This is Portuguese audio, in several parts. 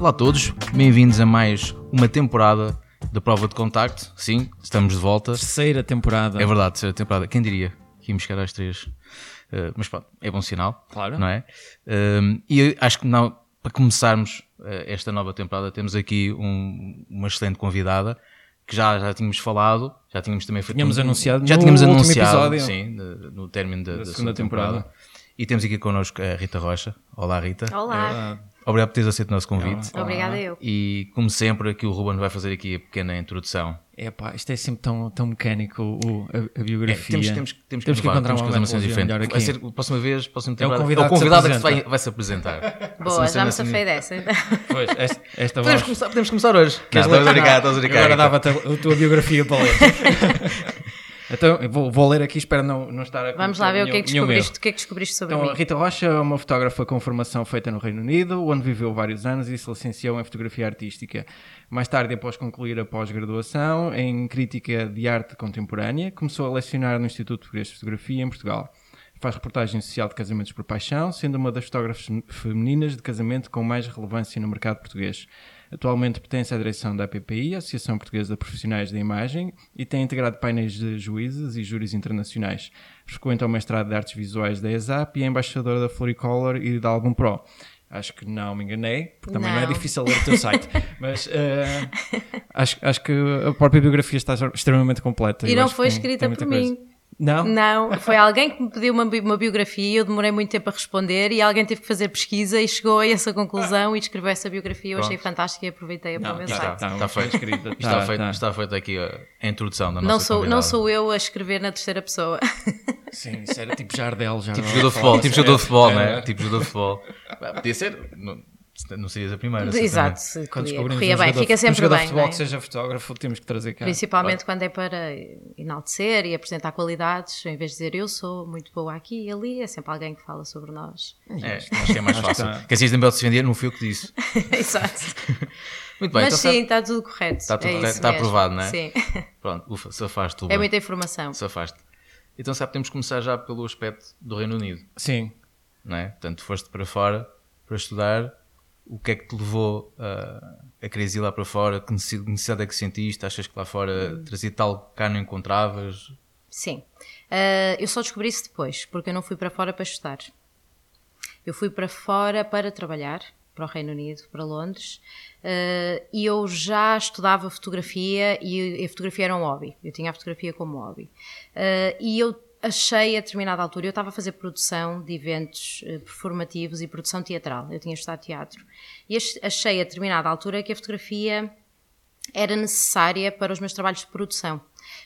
Olá a todos, bem-vindos a mais uma temporada da Prova de Contacto. Sim, estamos de volta. Terceira temporada. É verdade, terceira temporada. Quem diria que íamos chegar às três? Uh, mas pronto, é bom sinal. Claro. Não é? Uh, e acho que não, para começarmos uh, esta nova temporada, temos aqui um, uma excelente convidada que já, já tínhamos falado, já tínhamos também feito. Tínhamos um, anunciado já no tínhamos último anunciado, episódio. sim, no, no término da, Da da segunda segunda temporada. temporada. E temos aqui connosco a Rita Rocha. Olá, Rita. Olá, Obrigado por teres aceito o nosso convite. Olá. obrigada eu. E como sempre, aqui o Ruben vai fazer aqui a pequena introdução. É pá, isto é sempre tão, tão mecânico o, a, a É, biografia. temos, temos, temos, Temos que inovar, encontrar temos uma que metodologia diferente. Vai ser, a próxima vez, a próxima É o convidado é o que se convidado que se vai, vai se apresentar. Boa, já me cena safei assim. dessa. Pois, esta, esta Podemos voz. começar, podemos começar hoje. Queres Não, ler? estás a brincar, estás a brincar. Agora Rita. dava-te a, a tua biografia para ler. então, vou, vou ler aqui, espero não, não estar a Vamos lá ver o que é que nenhum- nenhum descobriste, o que é que descobriste sobre Então, mim. Rita Rocha é uma fotógrafa com formação feita no Reino Unido, onde viveu vários anos e se licenciou em fotografia artística. Mais tarde, após concluir a pós-graduação em crítica de arte contemporânea, começou a lecionar no Instituto Português de Fotografia em Portugal. Faz reportagem social de casamentos por paixão, sendo uma das fotógrafas femininas de casamento com mais relevância no mercado português. Atualmente pertence à direção da APPI, Associação Portuguesa de Profissionais da Imagem, e tem integrado painéis de juízes e júris internacionais. Frequenta o mestrado de Artes Visuais da ESAP e é embaixadora da Floricolor e da Album Pro. Acho que não me enganei, porque também não, é Não. difícil ler o teu site. Mas eh, acho, acho que a própria biografia está extremamente completa. E não foi tem- escrita tem muita por coisa. mim. Não? Não, foi alguém que me pediu uma, bi- uma biografia e eu demorei muito tempo a responder e alguém teve que fazer pesquisa e chegou a essa conclusão e escreveu essa biografia. Eu achei Pronto. fantástica e aproveitei a Não, meu está, site. está, Está feito. Está, Está, feito, está. feita aqui a, introdução da Não nossa sou, não sou eu a escrever na terceira pessoa. Sim, isso era tipo Jardel. Jardel Tipo jogador de futebol, tipo jogador de futebol, não é? É. Tipo jogador de futebol. Podia ser, não, serias a primeira. Exato. Quando corria, descobrimos corria um bem, jogador- fica um sempre jogador bem. futebol é? que seja fotógrafo, temos que trazer cá. Principalmente quando é para enaltecer e apresentar qualidades, em vez de dizer eu sou muito boa aqui e ali, é sempre alguém que fala sobre nós. É, acho que é mais fácil. Que assim também se vender, não fui eu que disse. Exato. Muito bem, Mas então sim, está tudo correto. Está tudo é correto, está mesmo. aprovado, não é? Sim. Pronto, ufa, safaste tu. É muita informação. Safaste. Então sabe, temos que começar já pelo aspecto do Reino Unido, Sim. não é? Portanto, foste para fora para estudar. O que é que te levou a, a quereres ir lá para fora? Que necessi- necessidade é que sentiste? Achas que lá fora trazia tal que cá não encontravas? Sim. Ah, eu só descobri isso depois, porque eu não fui para fora para estudar. Eu fui para fora para trabalhar, para o Reino Unido, para Londres, ah, e eu já estudava fotografia e a fotografia era um hobby. Eu tinha a fotografia como hobby. Ah, e eu achei a determinada altura, eu estava a fazer produção de eventos eh, performativos e produção teatral. Eu tinha estudado teatro. E ach- achei a determinada altura que a fotografia era necessária para os meus trabalhos de produção.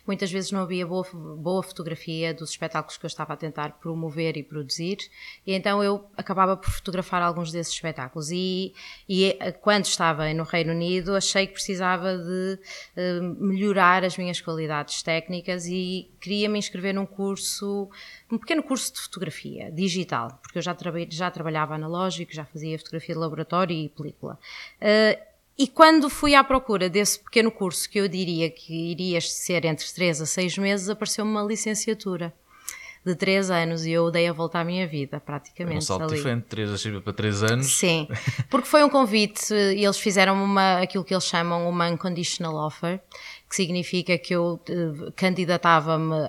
Muitas vezes não havia boa, boa fotografia dos espetáculos que eu estava a tentar promover e produzir, e então eu acabava por fotografar alguns desses espetáculos. E, e eh, quando estava no Reino Unido, achei que precisava de eh, melhorar as minhas qualidades técnicas e queria me inscrever num curso, um pequeno curso de fotografia digital, porque eu já, já trabalhava analógico, já fazia fotografia de laboratório e película. Eh, e quando fui à procura desse pequeno curso, que eu diria que iria ser entre 3 a 6 meses, apareceu-me uma licenciatura de 3 anos e eu dei a volta à minha vida, Um praticamente. salto ali. diferente, 3 a 6 para 3 anos. Sim, porque foi um convite e eles fizeram uma, aquilo que eles chamam uma unconditional offer, que significa que eu eh, candidatava-me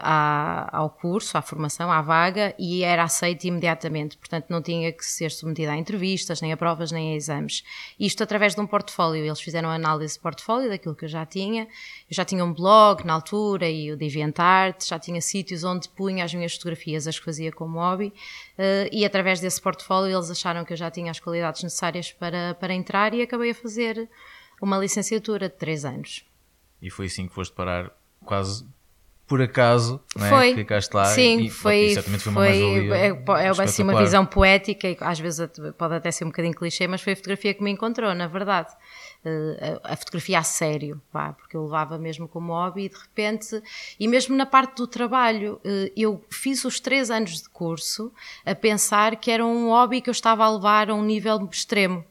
ao curso, à formação, à vaga e era aceito imediatamente, portanto não tinha que ser submetida a entrevistas, nem a provas, nem a exames. Isto através de um portfólio, eles fizeram análise de portfólio daquilo que eu já tinha, eu já tinha um blog na altura e o DeviantArt, já tinha sítios onde punha as minhas fotografias, as que fazia como hobby, eh, e através desse portfólio eles acharam que eu já tinha as qualidades necessárias para, para entrar e acabei a fazer uma licenciatura de 3 anos. E foi assim que foste parar quase por acaso, não é? Foi. Ficaste lá Sim, e, foi, e certamente foi uma mais-valia é, é, é assim uma visão poética e às vezes pode até ser um bocadinho clichê, mas foi a fotografia que me encontrou, na verdade. Eh, a, a fotografia a sério, pá, porque eu levava mesmo como hobby e de repente, e mesmo na parte do trabalho, eh, eu fiz os três anos de curso a pensar que era um hobby que eu estava a levar a um nível extremo.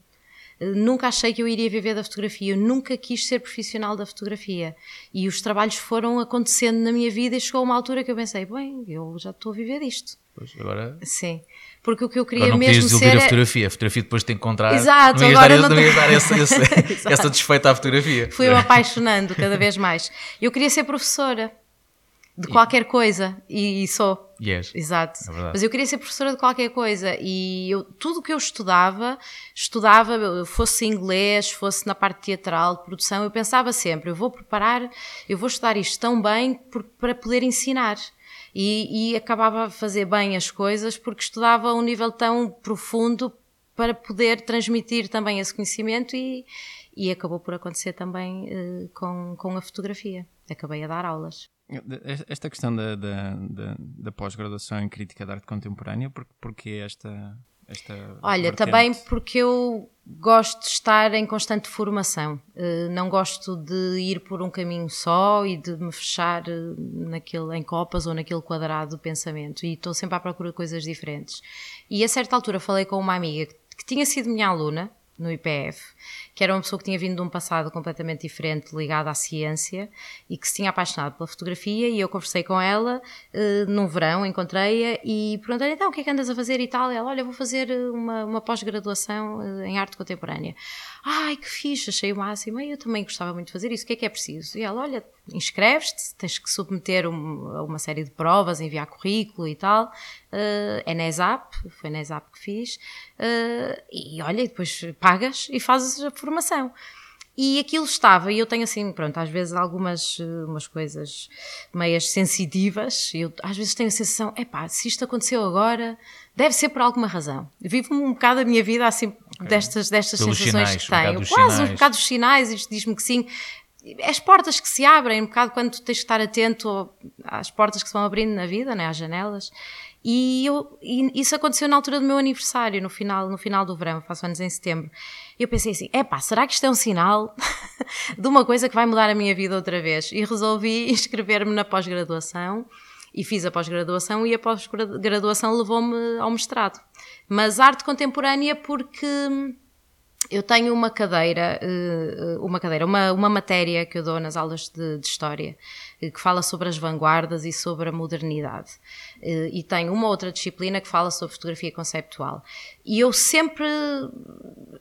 Nunca achei que eu iria viver da fotografia, eu nunca quis ser profissional da fotografia. E os trabalhos foram acontecendo na minha vida e chegou uma altura que eu pensei: bem, eu já estou a viver disto. Pois, agora... Sim. Porque o que eu queria Agora não mesmo ser... a é- fotografia. A fotografia depois de te encontrar. Exato, não ias agora dar, não não ias dar esse, Exato. essa desfeita à fotografia. Fui-me apaixonando cada vez mais. Eu queria ser professora de qualquer coisa e, e sou. Yes. Exato. É. Mas eu queria ser professora de qualquer coisa e eu, tudo o que eu estudava, estudava, fosse inglês, fosse na parte teatral, de produção, eu pensava sempre, eu vou preparar, eu vou estudar isto tão bem por- para poder ensinar. E, e acabava a fazer bem as coisas porque estudava a um nível tão profundo para poder transmitir também esse conhecimento e, e acabou por acontecer também eh, com, com a fotografia. Acabei a dar aulas. Esta questão da, da, da, da pós-graduação em crítica de arte contemporânea, por, porque esta, esta. Olha, vertente? também porque eu gosto de estar em constante formação. Eh, não gosto de ir por um caminho só e de me fechar eh, naquele, em copas ou naquele quadrado do pensamento. E estou sempre à procura de coisas diferentes. E a certa altura falei com uma amiga que, que tinha sido minha aluna no IPF, que era uma pessoa que tinha vindo de um passado completamente diferente, ligado à ciência, e que se tinha apaixonado pela fotografia, e eu conversei com ela eh, num verão, encontrei-a, e perguntei então, o que é que andas a fazer e tal? E ela, olha, vou fazer eh, uma, uma pós-graduação eh, em arte contemporânea. Ai, que fixe, achei o máximo, eu também gostava muito de fazer isso, o que é que é preciso? E ela, olha, inscreves-te, tens que submeter um- uma série de provas, enviar currículo e tal, eh, é na ESAP, foi na ESAP que fiz, eh, e olha, e depois pagas e fazes a formação. E aquilo estava, e eu tenho assim, pronto, às vezes algumas eh, umas coisas meias sensitivas, e eu às vezes tenho a sensação, epá, se isto aconteceu agora, deve ser por alguma razão. Eu vivo um bocado a minha vida assim, destas, destas Pelos sensações sinais, que um tenho. dos Quase um sinais. bocado dos sinais, isto diz-me que sim. As portas que se abrem, um bocado quando tens que estar atento às portas que se vão abrindo na vida, né, às janelas. E, eu, e isso aconteceu na altura do meu aniversário, no final, no final do verão, faço anos em setembro. Eu pensei assim: epá, será que isto é um sinal de uma coisa que vai mudar a minha vida outra vez? E resolvi inscrever-me na pós-graduação e fiz a pós-graduação e a pós-graduação levou-me ao mestrado. Mas arte contemporânea porque eu tenho uma cadeira, eh, uma cadeira, uma, uma matéria que eu dou nas aulas de, de História, eh, que fala sobre as vanguardas e sobre a modernidade. Eh, E tenho uma outra disciplina que fala sobre fotografia conceptual. E eu sempre,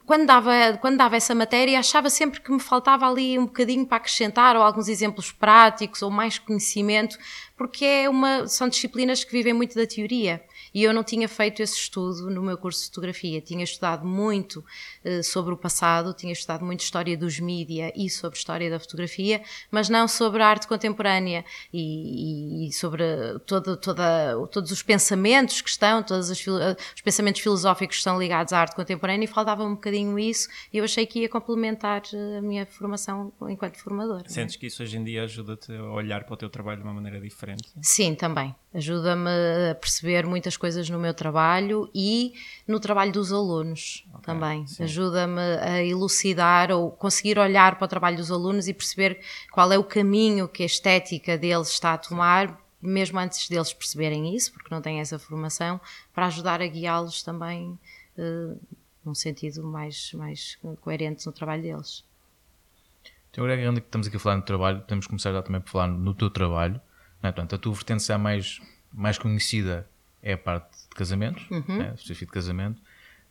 quando dava, quando dava essa matéria, achava sempre que me faltava ali um bocadinho para acrescentar, ou alguns exemplos práticos, ou mais conhecimento, porque é uma, são disciplinas que vivem muito da teoria. E eu não tinha feito esse estudo no meu curso de fotografia. Tinha estudado muito eh, sobre o passado, tinha estudado muito história dos mídia e sobre história da fotografia, mas não sobre a arte contemporânea e, e- e sobre toda, toda, todos os pensamentos que estão, todos os, eh, os pensamentos filosóficos que estão ligados à arte contemporânea e faltava um bocadinho isso e eu achei que ia complementar eh, a minha formação enquanto formadora. Sentes que isso hoje em dia ajuda-te a olhar para o teu trabalho de uma maneira diferente? Sim, também. Ajuda-me a perceber muitas coisas no meu trabalho e no trabalho dos alunos também. sim. Ajuda-me a elucidar ou conseguir olhar para o trabalho dos alunos e perceber qual é o caminho que a estética deles está a tomar, mesmo antes deles perceberem isso, porque não têm essa formação, para ajudar a guiá-los também eh, num sentido mais, mais coerente no trabalho deles. Então, agora que estamos aqui a falar no trabalho, podemos começar já também por falar no teu trabalho. Não é? Portanto, a tua vertente já mais, mais conhecida é a parte de casamentos, Uhum. né? de casamento.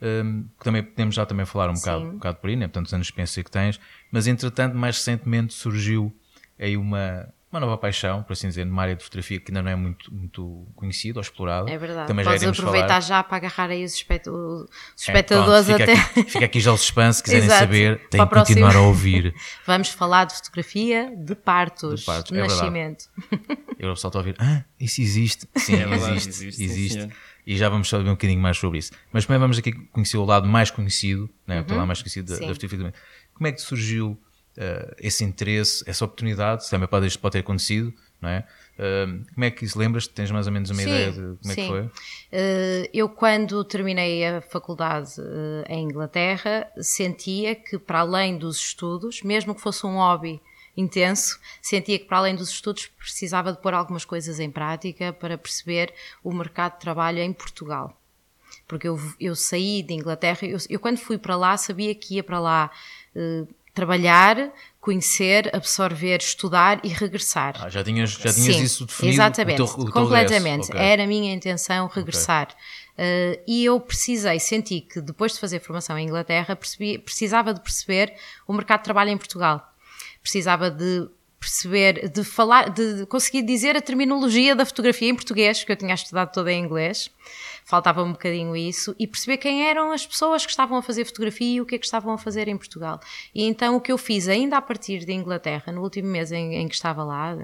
Hum, que também podemos já também falar um bocado, um bocado por aí, né? portanto, os anos de experiência que tens, mas entretanto, mais recentemente surgiu aí uma, uma nova paixão, por assim dizer, numa área de fotografia que ainda não é muito, muito conhecida ou explorada. É verdade. Também já Podes iremos aproveitar falar. já para agarrar aí os, espect- os É, espectadores pronto, fica, até. aqui, fica aqui já o suspense, se quiserem Exato. saber, têm que continuar a ouvir. Vamos falar de fotografia de partos, De partos, de é nascimento. E agora o pessoal está a ouvir, ah, isso existe. Sim, É verdade, existe, existe, existe. e já vamos saber um bocadinho mais sobre isso. Mas primeiro vamos aqui conhecer o lado mais conhecido, né? o lado mais conhecido da, Uhum. Da fotografia. também. Como é que surgiu eh, esse interesse, essa oportunidade? Se também pode, isto pode ter acontecido, não é? Eh, como é que isso lembras? Tens mais ou menos uma Sim, ideia de como é que sim. foi? Eh, eu, quando terminei a faculdade eh, em Inglaterra, sentia que, para além dos estudos, mesmo que fosse um hobby intenso, sentia que, para além dos estudos, precisava de pôr algumas coisas em prática para perceber o mercado de trabalho em Portugal. Porque eu, eu saí de Inglaterra, eu, eu quando fui para lá sabia que ia para lá trabalhar, conhecer, absorver, estudar e regressar. Ah, já tinhas, já tinhas Sim, isso definido? Exatamente, o teu, o teu completamente. regresso. Ok. Era a minha intenção regressar. Uh, e eu precisei, senti que depois de fazer formação em Inglaterra, percebi, precisava de perceber o mercado de trabalho em Portugal. Precisava de perceber, de falar, de conseguir dizer a terminologia da fotografia em português, que eu tinha estudado toda em inglês. Faltava um bocadinho isso e perceber quem eram as pessoas que estavam a fazer fotografia e o que é que estavam a fazer em Portugal. E então o que eu fiz ainda a partir de Inglaterra, no último mês em, em que estava lá,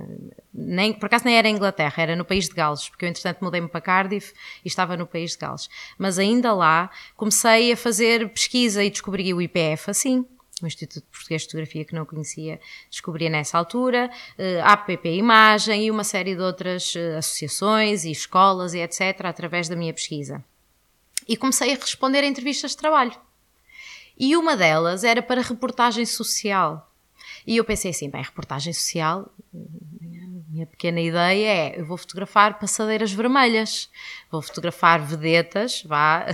nem, por acaso nem era Inglaterra, era no país de Gales, porque eu entretanto mudei-me para Cardiff e estava no país de Gales. Mas ainda lá comecei a fazer pesquisa e descobri o IPF assim, o Instituto Português de Fotografia que não conhecia, descobri nessa altura, uh, a APP Imagem e uma série de outras uh, associações e escolas e etc. através da minha pesquisa. E comecei a responder a entrevistas de trabalho. E uma delas era para reportagem social. E eu pensei assim, bem, reportagem social, minha pequena ideia é: eu vou fotografar passadeiras vermelhas, vou fotografar vedetas, vá,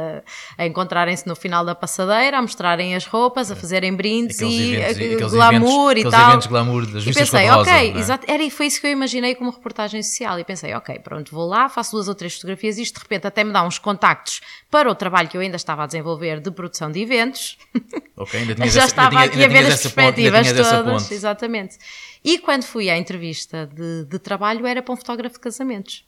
a encontrarem-se no final da passadeira, a mostrarem as roupas, a fazerem brindes Aqueles e eventos- eh, glamour eventos- e tal. eventos glamour das e pensei, ok, é? exato, era, e foi isso que eu imaginei como reportagem social. E pensei, ok, pronto, vou lá, faço duas ou três fotografias, isto de repente até me dá uns contactos para o trabalho que eu ainda estava a desenvolver de produção de eventos. Ok, ainda tinhas já estava ainda aqui a ver as perspectivas todas. Exatamente. E quando fui à entrevista de, de trabalho era para um fotógrafo de casamentos.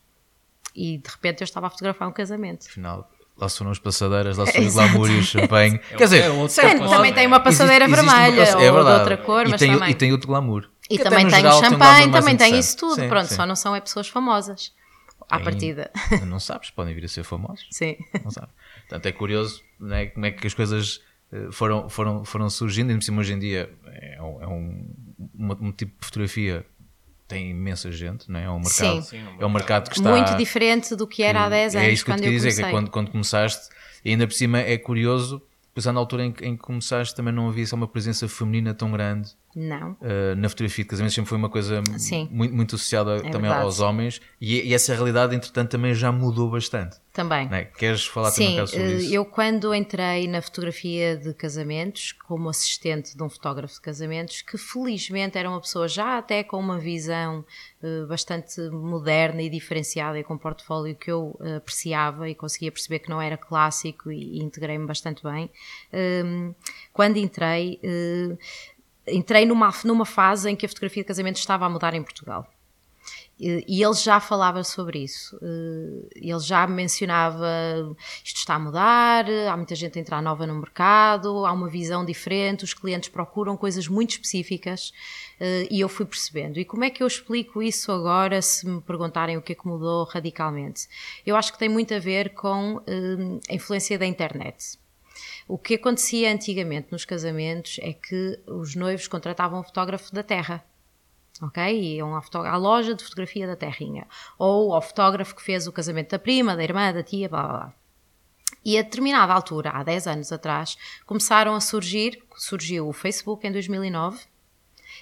E de repente eu estava a fotografar um casamento. Afinal, lá foram as passadeiras, lá foi o glamour e o champanhe. Quer dizer, é outro certo, tipo de também tem uma passadeira existe- existe vermelha uma- ou é de verdade. outra cor, e mas tem, também. E tem outro glamour. E Que também tem geral o um champanhe, mais também tem isso tudo. Sim, Pronto, sim. só não são é pessoas famosas. À Ainda- partida. Não sabes, podem vir a ser famosos. Sim. Não sabe. Portanto, é curioso né, como é que as coisas eh, foram, foram, foram surgindo. E, por cima, hoje em dia, é um, é um, uma- um tipo de fotografia tem imensa gente, não é? É um mercado, Sim. É um é mercado que está. Muito diferente do que era há 10 anos, é isso que eu quando te eu queria dizer, que é quando, quando começaste, e ainda por cima é curioso, pois na altura em, que- em que começaste também não havia só uma presença feminina tão grande Não. uh, na fotografia de casamento, sempre foi uma coisa Sim. muito, muito associada também verdade. aos homens, e, e essa realidade, entretanto, também já mudou bastante. Também. é? Queres falar também um Sim, sobre eh, isso? eu quando entrei na fotografia de casamentos, como assistente de um fotógrafo de casamentos, que felizmente era uma pessoa já até com uma visão eh, bastante moderna e diferenciada e com um portfólio que eu apreciava e conseguia perceber que não era clássico e, e integrei-me bastante bem. Hum, quando entrei, entrei numa, numa fase em que a fotografia de casamentos estava a mudar em Portugal. E e ele já falava sobre isso. Eh, Ele já mencionava isto está a mudar, há muita gente a entrar nova no mercado, há uma visão diferente, os clientes procuram coisas muito específicas eh, e eu fui percebendo. E como é que eu explico isso agora se me perguntarem o que é que mudou radicalmente? Eu acho que tem muito a ver com eh, a influência da internet. O que acontecia antigamente nos casamentos é que os noivos contratavam um fotógrafo da terra. Ok? Iam à, à loja de fotografia da terrinha. Ou ao fotógrafo que fez o casamento da prima, da irmã, da tia, blá blá blá. E a determinada altura, há 10 anos atrás, começaram a surgir, surgiu o Facebook em 2009,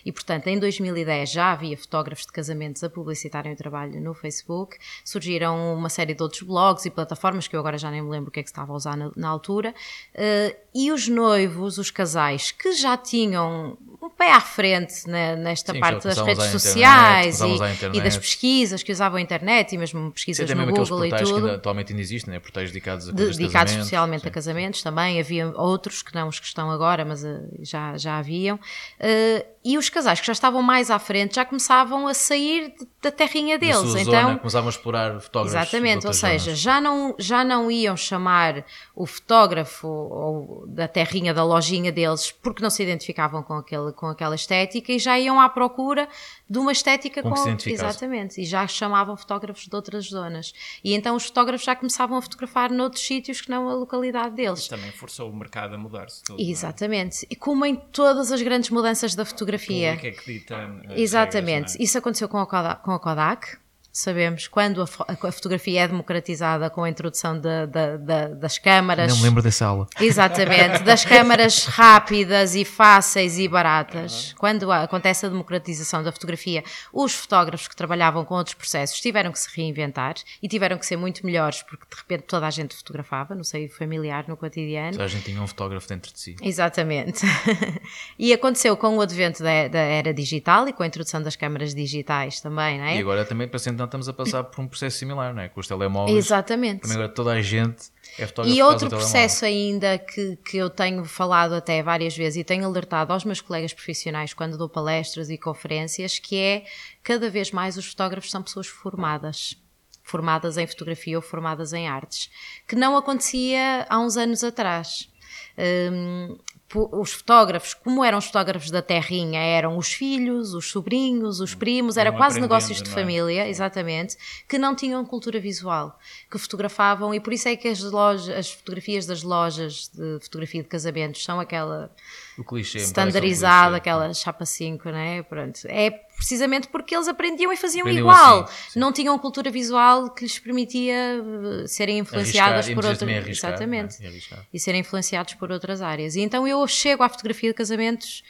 e portanto em 2010 já havia fotógrafos de casamentos a publicitarem o trabalho no Facebook, surgiram uma série de outros blogs e plataformas que eu agora já nem me lembro o que é que estava a usar na, na altura, eh, e os noivos, os casais que já tinham um pé à frente né, nesta Sim, parte das redes internet, sociais e, e das pesquisas que usavam a internet e mesmo Sim, pesquisas até no Google e portais que tudo ainda, atualmente ainda existem, né? portais dedicados a de dedicados especialmente Sim. a casamentos também, havia outros que não os que estão agora, mas eh, já, já haviam. Eh, e os casais que já estavam mais à frente já começavam a sair da terrinha Da deles. sua então, zona, começavam a explorar fotógrafos. Exatamente, ou seja, zonas. já não, já não iam chamar o fotógrafo ou da terrinha da lojinha deles porque não se identificavam com, aquele, com aquela estética e já iam à procura de uma estética Com com, que se exatamente e já chamavam fotógrafos de outras zonas e então os fotógrafos já começavam a fotografar noutros sítios que não a localidade deles. Também forçou o mercado a mudar-se todo. é? Exatamente, e como em todas as grandes mudanças da O fotografia. público é que dita as Exatamente, regras, é? isso aconteceu com a Kodak, com a Kodak sabemos, quando a, a fotografia é democratizada com a introdução da- da- da- das câmaras. Não me lembro dessa aula. Exatamente, das câmaras rápidas e fáceis e baratas. Quando acontece a democratização da fotografia, os fotógrafos que trabalhavam com outros processos tiveram que se reinventar e tiveram que ser muito melhores, porque de repente toda a gente fotografava no seio familiar, no cotidiano. Toda a gente tinha um fotógrafo dentro de si. Exatamente. e aconteceu com o advento da, da era digital e com a introdução das câmaras digitais também, não é? E agora também, para sempre, estamos a passar por um processo similar, não é? Com os telemóveis. Exatamente. Agora toda a gente é fotógrafo E outro processo ainda que, que eu tenho falado até várias vezes e tenho alertado aos meus colegas profissionais quando dou palestras e conferências, que é cada vez mais os fotógrafos são pessoas formadas. Formadas em fotografia ou formadas em artes, que não acontecia há uns anos atrás. Po- os fotógrafos, como eram os fotógrafos da terrinha, eram os filhos, os sobrinhos, os primos, era Iam quase negócios de não é? família, exatamente, que não tinham cultura visual, que fotografavam, e por isso é que as, lojas, as fotografias das lojas de fotografia de casamentos são aquela O clichê. standardizada, clichê. aquela chapa 5, né? Pronto. É precisamente porque eles aprendiam e faziam Aprendiam igual. assim, sim. não tinham cultura visual que lhes permitia eh, serem influenciadas Arriscar, por outras. Exatamente. é? E serem influenciados por outras áreas. E então eu chego à fotografia de casamentos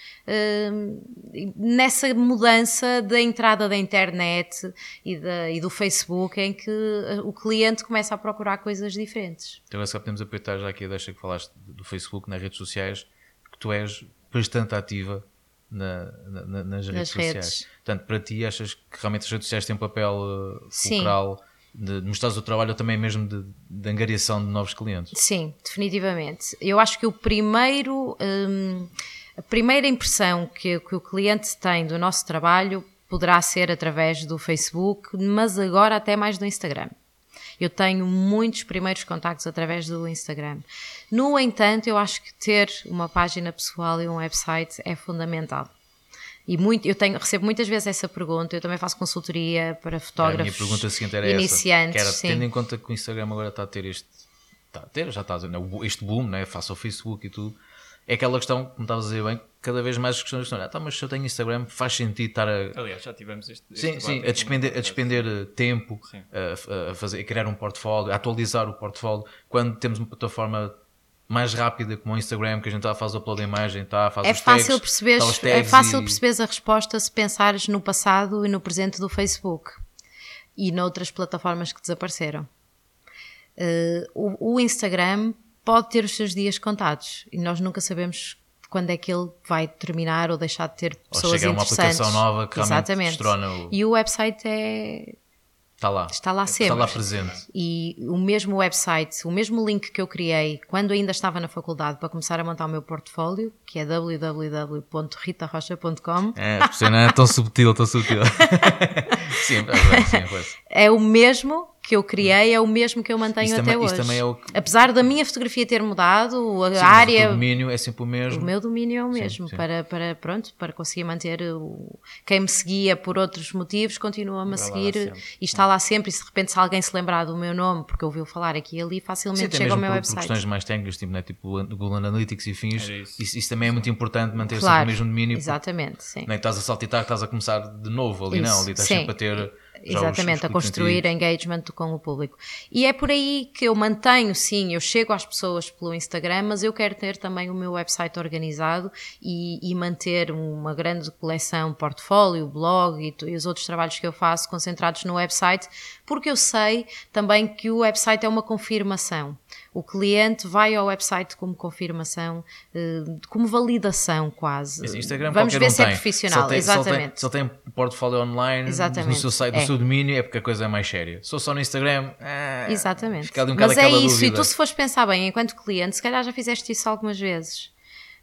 hum, nessa mudança da entrada da internet e, da- e do Facebook, em que eh, o cliente começa a procurar coisas diferentes. Então só podemos aproveitar já aqui a deixa que falaste do Facebook, nas redes sociais, que tu és bastante ativa na- na- na- nas redes sociais. Portanto, para ti achas que realmente as redes sociais têm um papel Sim. fulcral de mostrares o trabalho ou também mesmo de, de angariação de novos clientes? Sim, definitivamente. Eu acho que o primeiro, hum, a primeira impressão que, que o cliente tem do nosso trabalho poderá ser através do Facebook, mas agora até mais do Instagram. Eu tenho muitos primeiros contactos através do Instagram. No entanto, eu acho que ter uma página pessoal e um website é fundamental. E muito, eu tenho, recebo muitas vezes essa pergunta, eu também faço consultoria para a fotógrafos minha pergunta seguinte era iniciantes. essa. Era, sim. tendo em conta que o Instagram agora está a ter este. Está a ter, já está a dizer, né, o- este boom, né, face ao Facebook e tudo. É aquela questão, como estavas a dizer bem, cada vez mais as questões estão. Ah, tá, mas se eu tenho Instagram, faz sentido estar a, Aliás, já tivemos este. este Sim, debate sim, aqui a despender, a despender eh, tempo, Sim. a, a fazer, a criar um portfólio, a atualizar o portfólio, quando temos uma plataforma mais rápida como o Instagram, que a gente tá, faz o upload da imagem, tá, faz É os fácil, tags, perceberes, tá os é tags fácil e- perceberes a resposta se pensares no passado e no presente do Facebook e noutras plataformas que desapareceram. Eh, o, o Instagram pode ter os seus dias contados e nós nunca sabemos quando é que ele vai terminar ou deixar de ter Ou pessoas chegar uma interessantes. aplicação nova que realmente Exatamente. destrona o- E o website é, Está lá. Está lá Está sempre. lá presente. E o mesmo website, o mesmo link que eu criei quando ainda estava na faculdade para começar a montar o meu portfólio, que é www.ritarocha.com, É, não é tão subtil, tão subtil. sim, é verdade, sim, pois. é o mesmo que eu criei, é o mesmo que eu mantenho Isso até também- hoje. também é o que- Apesar da minha fotografia ter mudado, a Sim, área. O domínio é sempre o mesmo. O meu domínio é o mesmo, sim. Para, para, pronto, para conseguir manter o... quem me seguia por outros motivos continua-me a seguir sempre. e está lá sempre. E se de repente se alguém se lembrar do meu nome, porque ouviu falar aqui e ali, Sim, facilmente chega ao meu por, por website. questões mais técnicas, tipo, né, tipo Google Analytics e fins, isso. isso. Isso, também é muito importante manter sempre Claro, o mesmo domínio. porque exatamente, sim. Nem que estás a saltitar, que estás a começar de novo ali, não. Ali estás sim. sempre a ter. Já os- Exatamente, os a construir engagement com o público. E é por aí que eu mantenho, sim, eu chego às pessoas pelo Instagram, mas eu quero ter também o meu website organizado e, e manter uma grande coleção, portfólio, blog e, e os outros trabalhos que eu faço concentrados no website, porque eu sei também que o website é uma confirmação. O cliente vai ao website como confirmação, eh, como validação quase. Instagram Vamos ver um se é tem. profissional, Se tem, exatamente. Se ele tem, se ele tem portfólio online no Exatamente, seu site, no é. seu domínio, é porque a coisa é mais séria. Se eu só no Instagram, ah, Exatamente. Um Mas é isso, dúvida. e tu se fores pensar bem, enquanto cliente, se calhar já fizeste isso algumas vezes.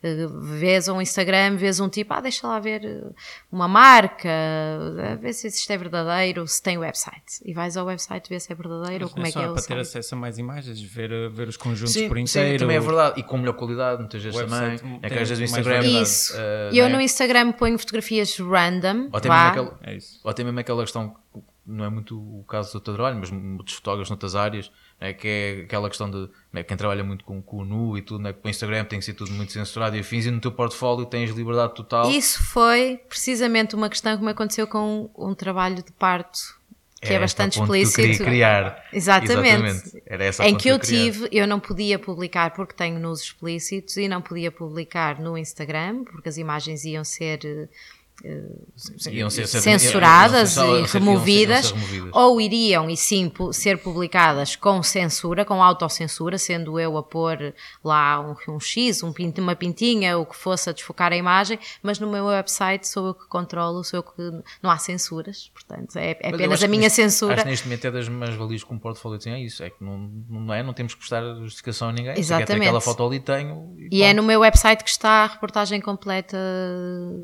Uh, Vês um Instagram, vês um tipo, ah, deixa lá ver uh, uma marca, uh, ver se isto é verdadeiro, se tem website. E vais ao website ver se é verdadeiro ou Mas como é que é o para ter site. acesso a mais imagens, ver, uh, ver os conjuntos Sim, por sim, inteiro. também é verdade. E com melhor qualidade, muitas vezes website também. É que às vezes o Instagram. Isso. ah, eu é? no Instagram ponho fotografias random, Ou até, vá, mesmo aquela, É isso. ou até mesmo aquela questão, que não é muito o caso do teu trabalho, mas muitos fotógrafos noutras áreas, né, que é aquela questão de né, quem trabalha muito com, com o nu e tudo, né, que para o Instagram tem que ser tudo muito censurado e afins, e no teu portfólio tens liberdade total. Isso foi precisamente uma questão que me aconteceu com um trabalho de parto que é, Era bastante que explícito. queria criar. Exatamente. Era essa a em que eu tive, eu não podia publicar porque tenho nos explícitos e não podia publicar no Instagram porque as imagens iam ser eh, ser- ser- censuradas ser- e removidas, removidas. ou iriam e sim ser publicadas com censura, com autocensura, sendo eu a pôr lá um, um X, um uma pintinha, o que fosse a desfocar a imagem, mas no meu website sou eu que controlo, sou eu que não há censuras, portanto é, é apenas a minha neste- censura. Acho que neste momento é das mais valias que um portfólio tem é isso. É que não, não é, não temos que prestar justificação a ninguém. Exatamente. aquela foto ali, tenho. E é pronto. no meu website que está a reportagem completa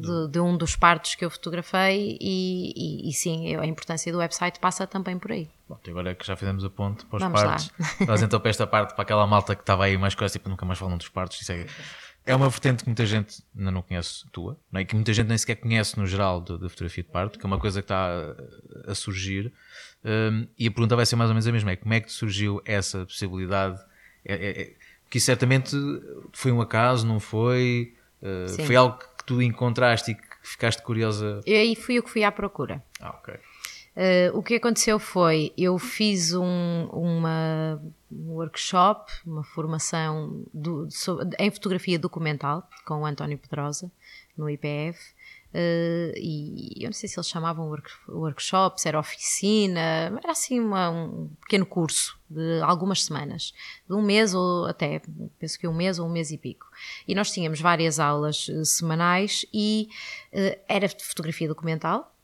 de, de um dos partos que eu fotografei e, e- e sim, a importância do website passa também por aí. Bom, agora que já fizemos a ponte para os Vamos lá. partos, nós então para esta parte, para aquela malta que estava aí mais coisa, tipo, nunca mais falam dos partos. Isso é, é uma vertente que muita gente ainda não conhece tua, não é? Que muita gente nem sequer conhece no geral da fotografia de parto, que é uma coisa que está a, a surgir. Hum, e a pergunta vai ser mais ou menos a mesma: é como é que surgiu essa possibilidade? É, é- é- que certamente foi um acaso, não foi? Uh, foi algo que tu encontraste e que ficaste curiosa. E aí fui eu que fui à procura. Ah, ok. Uh, o que aconteceu foi, eu fiz um, uma um workshop, uma formação do- em fotografia documental com o António Pedrosa, no IPF, e eu não sei se eles chamavam work, workshop, se era oficina, era assim uma- um pequeno curso de algumas semanas, de um mês ou até, penso que um mês ou um mês e pico. E nós tínhamos várias aulas uh, semanais e uh, era de fotografia documental,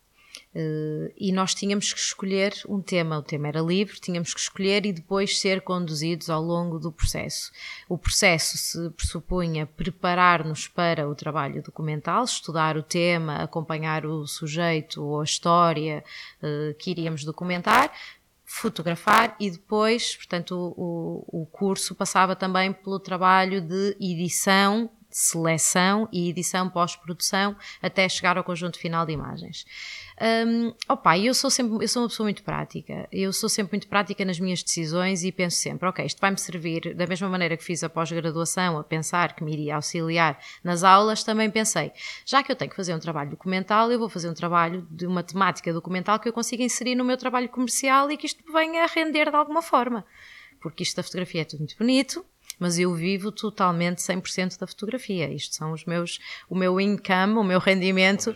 Uh, e nós tínhamos que escolher um tema, o tema era livre, tínhamos que escolher e depois ser conduzidos ao longo do processo. O processo se pressupunha preparar-nos para o trabalho documental, estudar o tema, acompanhar o sujeito ou a história uh, que iríamos documentar, fotografar e depois, portanto, o, o, curso passava também pelo trabalho de edição seleção e edição pós-produção até chegar ao conjunto final de imagens. Um, opa, eu sou sempre, eu sou uma pessoa muito prática. Eu sou sempre muito prática nas minhas decisões e penso sempre, ok, isto vai-me servir da mesma maneira que fiz a pós-graduação, a pensar que me iria auxiliar nas aulas, também pensei, já que eu tenho que fazer um trabalho documental, eu vou fazer um trabalho de uma temática documental que eu consiga inserir no meu trabalho comercial e que isto venha a render de alguma forma. Porque isto da fotografia é tudo muito bonito, mas eu vivo totalmente 100% da fotografia. Isto são os meus, o meu income, o meu rendimento.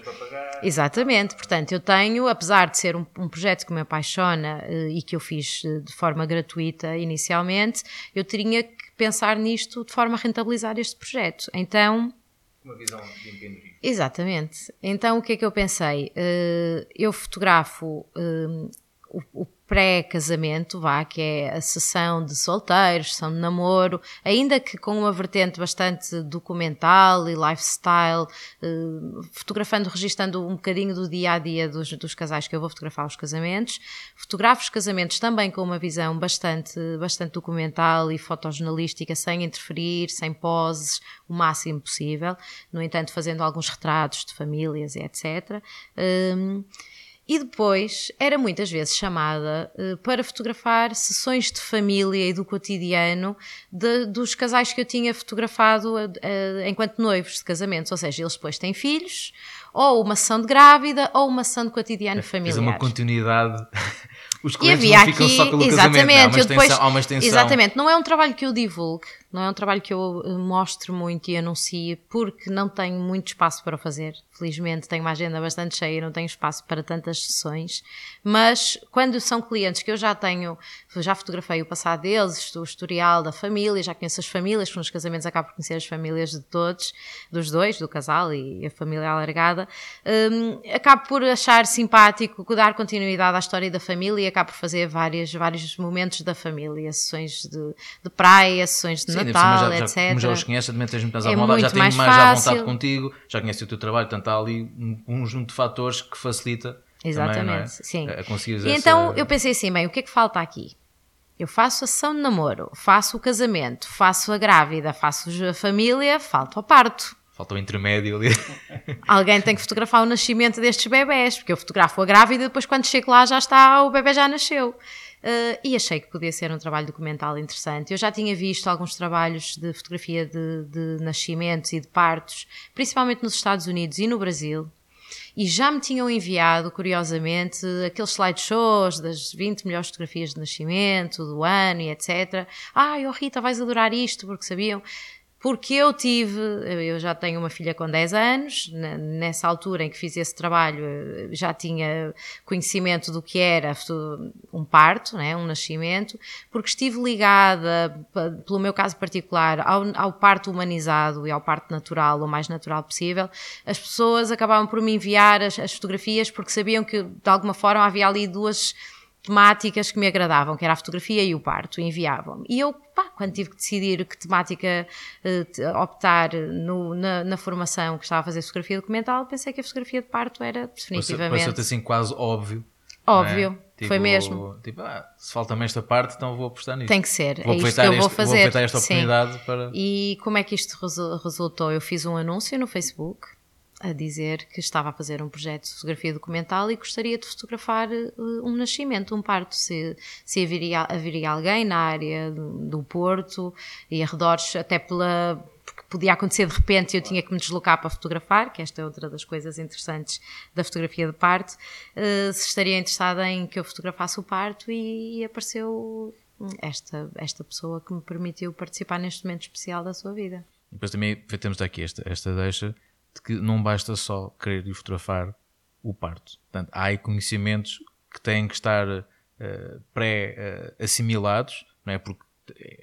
Exatamente. Portanto, eu tenho, apesar de ser um, um projeto que me apaixona eh, e que eu fiz eh, de forma gratuita inicialmente, eu teria que pensar nisto de forma a rentabilizar este projeto. Então, Uma visão de empreendedorismo. Exatamente. Então o que é que eu pensei? Uh, eu fotografo o pré-casamento, vá, que é a sessão de solteiros, sessão de namoro, ainda que com uma vertente bastante documental e lifestyle, uh, fotografando, registando um bocadinho do dia a dia dos, dos casais que eu vou fotografar os casamentos. Fotografo os casamentos também com uma visão bastante, bastante documental e fotojornalística, sem interferir, sem poses, o máximo possível. No entanto, fazendo alguns retratos de famílias e etc. Um, e depois era muitas vezes chamada uh, para fotografar sessões de família e do cotidiano de, dos casais que eu tinha fotografado uh, uh, enquanto noivos de casamentos. Ou seja, eles depois têm filhos, ou uma sessão de grávida, ou uma sessão de cotidiano familiar. Mas uma continuidade. Os E clientes havia não ficam aqui, só pelo exatamente, casamento, não é? Há uma eu depois, extensão- há uma extensão. exatamente, não é um trabalho que eu divulgue, não é um trabalho que eu eh, mostre muito e anuncie, porque não tenho muito espaço para fazer. Felizmente tenho uma agenda bastante cheia, não tenho espaço para tantas sessões, mas quando são clientes que eu já tenho, já fotografei o passado deles, o historial da família, já conheço as famílias, porque nos casamentos acabo por conhecer as famílias de todos, dos dois, do casal e a família alargada, hum, acabo por achar simpático dar continuidade à história da família e acabo por fazer várias, vários momentos da família, sessões de, de praia, sessões de Sim, Natal, já, já, etc. como já os conheces, também tens muito mais à É vontade, já têm mais mais, à vontade contigo, já conhece o teu trabalho, portanto há ali um, conjunto de fatores que facilita Exatamente, também, é? sim. a conseguires E essa- então eu pensei assim, bem, o que é que falta aqui? Eu faço a sessão de namoro, faço o casamento, faço a grávida, faço a família, falta o parto. Falta o intermédio ali. Alguém tem que fotografar o nascimento destes bebés, porque eu fotografo a grávida e depois quando chego lá já está, o bebê já nasceu. Uh, e achei que podia ser um trabalho documental interessante. Eu já tinha visto alguns trabalhos de fotografia de, de nascimentos e de partos, principalmente nos Estados Unidos e no Brasil. e já me tinham enviado, curiosamente, aqueles slideshows das 20 melhores fotografias de nascimento, do ano e etc. Ai, oh Rita, vais adorar isto, porque sabiam porque eu tive, eu já tenho uma filha com 10 anos, nessa altura em que fiz esse trabalho já tinha conhecimento do que era um parto, né, um nascimento, porque estive ligada, pelo meu caso particular, ao, ao parto humanizado e ao parto natural, o mais natural possível, as pessoas acabavam por me enviar as, as fotografias porque sabiam que de alguma forma havia ali duas temáticas que me agradavam, que era a fotografia e o parto, enviavam. E eu, pá, quando tive que decidir que temática uh, optar no, na, na, formação que estava a fazer fotografia documental, pensei que a fotografia de parto era definitivamente. Pareceu-te assim quase óbvio. Óbvio, é? tipo, foi mesmo. Tipo, ah, se falta-me esta parte, então vou apostar nisso. Tem que ser, vou é isto que eu vou fazer. Vou aproveitar esta oportunidade Sim. para. E como é que isto resultou? Eu fiz um anúncio no Facebook a dizer que estava a fazer um projeto de fotografia documental e gostaria de fotografar uh, um nascimento, um parto, se, se haveria, haveria alguém na área do Porto e arredores, até pela porque podia acontecer de repente e eu tinha que me deslocar para fotografar, que esta é outra das coisas interessantes da fotografia de parto, uh, se estaria interessada em que eu fotografasse o parto e, e apareceu esta, esta pessoa que me permitiu participar neste momento especial da sua vida. Depois também temos aqui esta, esta deixa de que não basta só querer fotografar o parto. Portanto, há aí conhecimentos que têm que estar uh, pré-assimilados, não é? Porque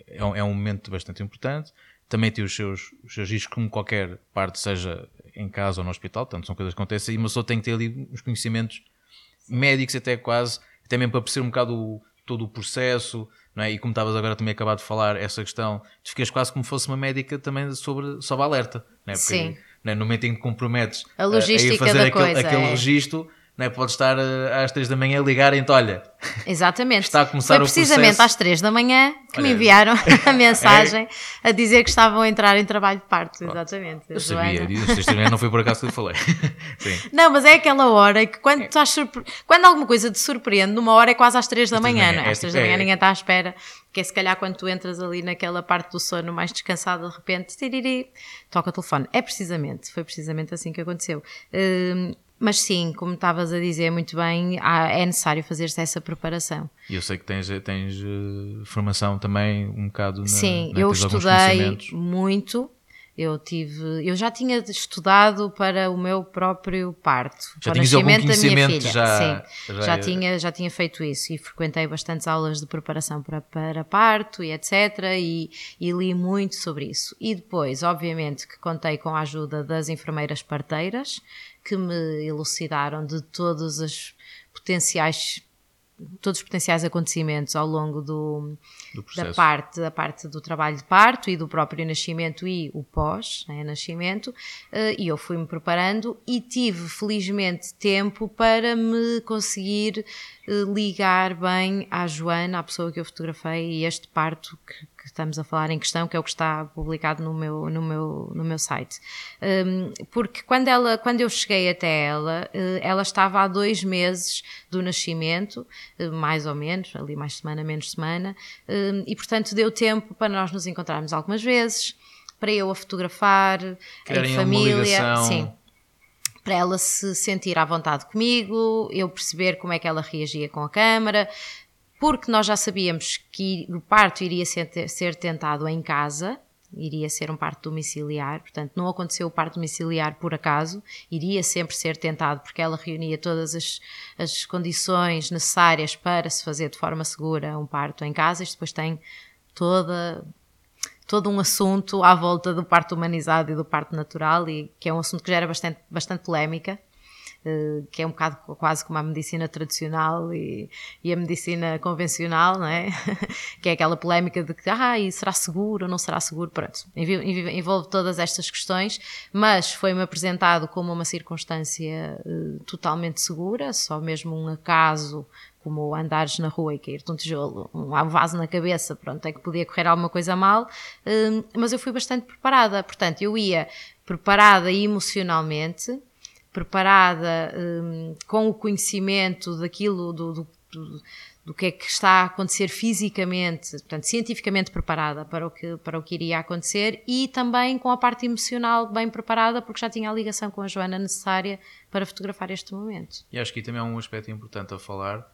é um, é um, momento bastante importante. Também tem os seus, os seus riscos, como qualquer parte, seja em casa ou no hospital, portanto, são coisas que acontecem, mas só tem que ter ali uns conhecimentos médicos, até quase, até mesmo para perceber um bocado o, todo o processo, não é? E como estavas agora também acabado de falar, essa questão, tu ficas quase como fosse uma médica também sobre, sobre alerta, não é? Porque Sim né? no momento em que te comprometes a, logística a, fazer da aquele, coisa, aquele é. registro, né? pode estar eh, às 3 da manhã a ligar então olha. Exatamente. Está a começar Foi precisamente às 3 da manhã que Olha, me enviaram a mensagem é. a dizer que estavam a entrar em trabalho de parto. Exatamente. Eu sabia, Joana. não foi por acaso que eu falei. Sim. Não, mas é aquela hora que quando, estás surpre... quando alguma coisa te surpreende, numa hora é quase às 3 da manhã, não é? Às 3 da manhã ninguém está à espera. Que é se calhar quando tu entras ali naquela parte do sono mais descansado, de repente, tiriri, toca o telefone. É precisamente, foi precisamente assim que aconteceu. Hum, mas sim, como estavas a dizer muito bem, é necessário fazer-se essa preparação. E eu sei que tens, tens uh, formação também um bocado na Sim, na, eu estudei muito eu tive, eu já tinha estudado para o meu próprio parto, já para o nascimento da minha filha. Já, Sim, já, já, tinha, já tinha feito isso e frequentei bastantes aulas de preparação para, para parto e etc. E, e li muito sobre isso. E depois, obviamente, que contei com a ajuda das enfermeiras parteiras que me elucidaram de todos os potenciais todos os potenciais acontecimentos ao longo do, do da, parte, da parte do trabalho de parto e do próprio nascimento e o pós-nascimento, né, e eu fui-me preparando e tive felizmente tempo para me conseguir eh, ligar bem à Joana, à pessoa que eu fotografei, e este parto que, que, estamos a falar em questão, que é o que está publicado no meu, no meu, no meu site. Um, porque quando, ela, quando eu cheguei até ela, uh, ela estava há dois meses do nascimento, uh, mais ou menos, ali mais semana, menos semana, um, e portanto deu tempo para nós nos encontrarmos algumas vezes, para eu a fotografar, Querem em família. Sim para ela se sentir à vontade comigo, eu perceber como é que ela reagia com a câmara, porque nós já sabíamos que o parto iria ser, tentado em casa, iria ser um parto domiciliar, portanto não aconteceu o parto domiciliar por acaso, iria sempre ser tentado porque ela reunia todas as, as condições necessárias para se fazer de forma segura um parto em casa, isto depois tem toda todo um assunto à volta do parto humanizado e do parto natural, e que é um assunto que gera bastante, bastante polémica, que é um bocado quase como a medicina tradicional e, e a medicina convencional, não é? que é aquela polémica de que, ah, e será seguro ou não será seguro? Pronto, envolve todas estas questões, mas foi-me apresentado como uma circunstância uh, totalmente segura, só mesmo um acaso como andares na rua e cair-te um tijolo, um vaso na cabeça, pronto, é que podia correr alguma coisa mal, hum, mas eu fui bastante preparada, portanto, eu ia preparada emocionalmente, preparada hum, com o conhecimento daquilo, do, do, do que é que está a acontecer fisicamente, portanto, cientificamente preparada para o, que, para o que iria acontecer e também com a parte emocional bem preparada, porque já tinha a ligação com a Joana necessária para fotografar este momento. E acho que também é um aspecto importante a falar,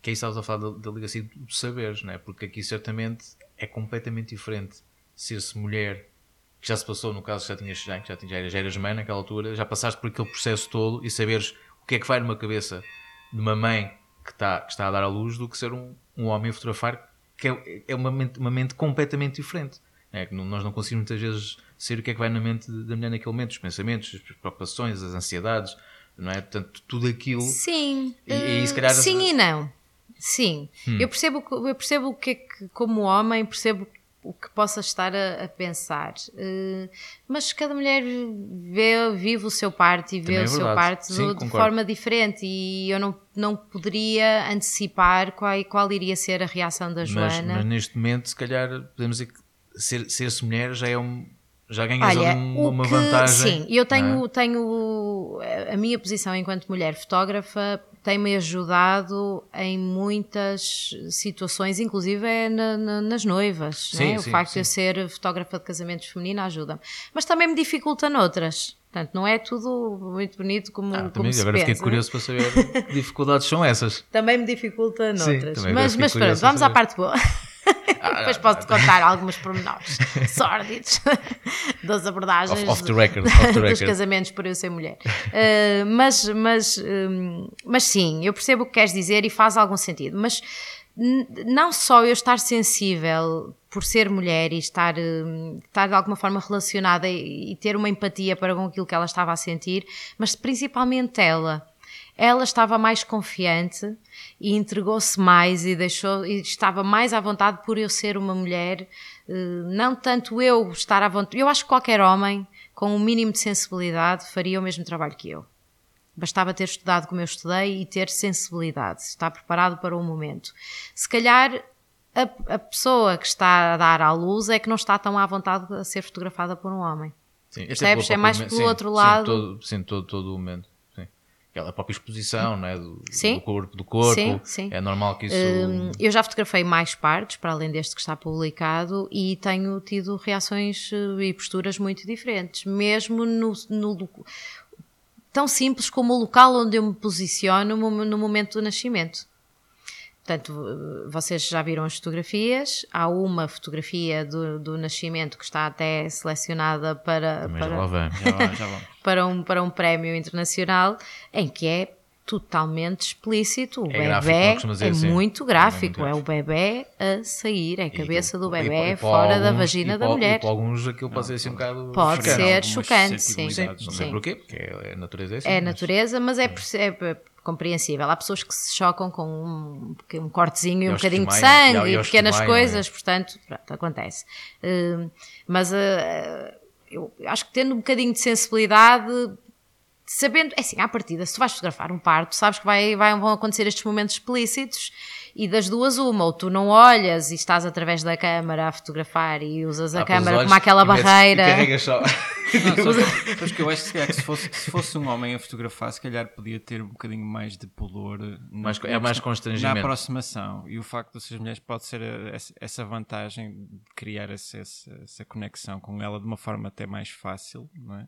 que aí estavas a falar da, da ligação dos saberes, não é? porque aqui certamente é completamente diferente ser-se mulher, que já se passou, no caso já tinhas já, já, já, já eras mãe naquela altura, já passaste por aquele processo todo e saberes o que é que vai numa cabeça de uma mãe que está, que está a dar à luz do que ser um, um homem a fotografar, que é, é uma, mente, uma mente completamente diferente. É, que nós não conseguimos muitas vezes ser o que é que vai na mente da mulher naquele momento, os pensamentos, as preocupações, as ansiedades, não é? Portanto, tudo aquilo. Sim, e, e, se calhar... sim e não. Sim, hum. eu percebo, eu percebo o que é que, como homem, percebo o que possa estar a, a pensar. Uh, mas cada mulher vê, vive o seu parte e vê é o seu parte Sim, de, de forma diferente e eu não, não poderia antecipar qual, qual iria ser a reação da Joana. Mas, mas neste momento, se calhar, podemos dizer que ser, ser-se mulher já é um. Já ganhas Olha, uma, uma que, vantagem. Sim, eu tenho, é? tenho a minha posição enquanto mulher fotógrafa tem-me ajudado em muitas situações, inclusive é na, na, nas noivas. Sim, né? sim, o facto sim. de eu ser fotógrafa de casamentos feminina ajuda-me. Mas também me dificulta noutras. Portanto, não é tudo muito bonito como, ah, como se Agora pensa, fiquei né? curioso para saber que dificuldades são essas. Também me dificulta noutras. Sim, mas mas pronto, vamos à parte boa. Ah, depois posso-te contar alguns pormenores sórdidos das abordagens off, off record, off dos casamentos por eu ser mulher. Uh, mas, mas, um, mas sim, eu percebo o que queres dizer e faz algum sentido. Mas não só eu estar sensível por ser mulher e estar, hum, estar de alguma forma relacionada e ter uma empatia para com aquilo que ela estava a sentir, mas principalmente ela ela estava mais confiante e entregou-se mais e deixou e estava mais à vontade por eu ser uma mulher, eh, não tanto eu estar à vontade. Eu acho que qualquer homem com um mínimo de sensibilidade faria o mesmo trabalho que eu. Bastava ter estudado como eu estudei e ter sensibilidade, estar preparado para o momento. Se calhar a, a pessoa que está a dar à luz é que não está tão à vontade a ser fotografada por um homem. Sim, Percebes? É, é mais pelo sim, outro lado. Sim, todo, sim, todo, todo o momento aquela própria exposição não é? do, do corpo do corpo sim, sim. é normal que isso hum, eu já fotografei mais partes para além deste que está publicado e tenho tido reações eh, e posturas muito diferentes mesmo no, no tão simples como o local onde eu me posiciono no momento do nascimento Portanto, vocês já viram as fotografias. Há uma fotografia do, do nascimento que está até selecionada para, para, já já para, um, para um prémio internacional, em que é totalmente explícito. O é bebê gráfico, é, assim. muito gráfico. é muito gráfico. É o bebê a sair, é a cabeça do bebê fora alguns, da vagina da mulher. E para alguns aquilo pode ser assim um bocado Pode chocante. ser chocante, sim. sim. Não sei porquê, porque é a natureza é assim. É a natureza, mas é, é compreensível. Há pessoas que se chocam com um, um cortezinho e, um bocadinho de sangue e, pequenas coisas, é? portanto, pronto, acontece. Uh, mas uh, eu acho que tendo um bocadinho de sensibilidade, sabendo, é assim, à partida, se tu vais fotografar um parto, sabes que vai, vai, vão acontecer estes momentos explícitos e das duas uma, ou tu não olhas e estás através da câmara a fotografar e usas a ah, câmara como aquela barreira. Carregas só. Não, sabes que eu acho que se fosse, se fosse um homem a fotografar, se calhar podia ter um bocadinho mais de pudor. Mais, é mais constrangimento. Na aproximação. E o facto de ser mulheres pode ser essa vantagem de criar essa, essa, essa conexão com ela de uma forma até mais fácil, não é?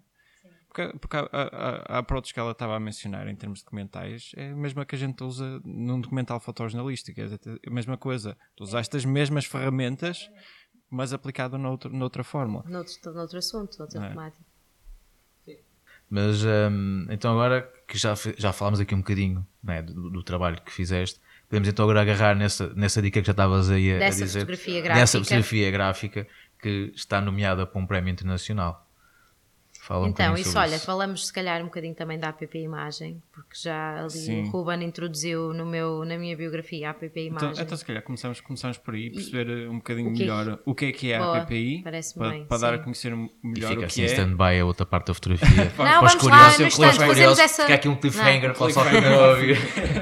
Porque, porque a, a, a approach que ela estava a mencionar em termos documentais é a mesma que a gente usa num documental fotojornalístico. É a mesma coisa. Tu usaste as mesmas ferramentas, mas aplicado noutro, noutra forma. Noutro, noutro assunto, noutra é. temática. Mas um, então agora que já, já falámos aqui um bocadinho né, do, do, trabalho que fizeste, podemos então agora agarrar nessa, nessa dica que já estavas aí a, dessa a dizer. Fotografia gráfica. Dessa fotografia gráfica que está nomeada para um prémio internacional. Fala então, um isso, olha, isso. falamos se calhar um bocadinho também da app Imagem, porque já ali Sim. o Ruben introduziu no meu, na minha biografia a app então, Imagem. Então, então se calhar começamos, começamos por aí, perceber e, um bocadinho o que, melhor o que é que é Boa, a API, para, bem, para dar a conhecer melhor e fica o que assim, é. stand-by a outra parte da fotografia. Não, vamos lá, no instante, fazemos essa... Fica aqui um cliffhanger para o que não ouvir.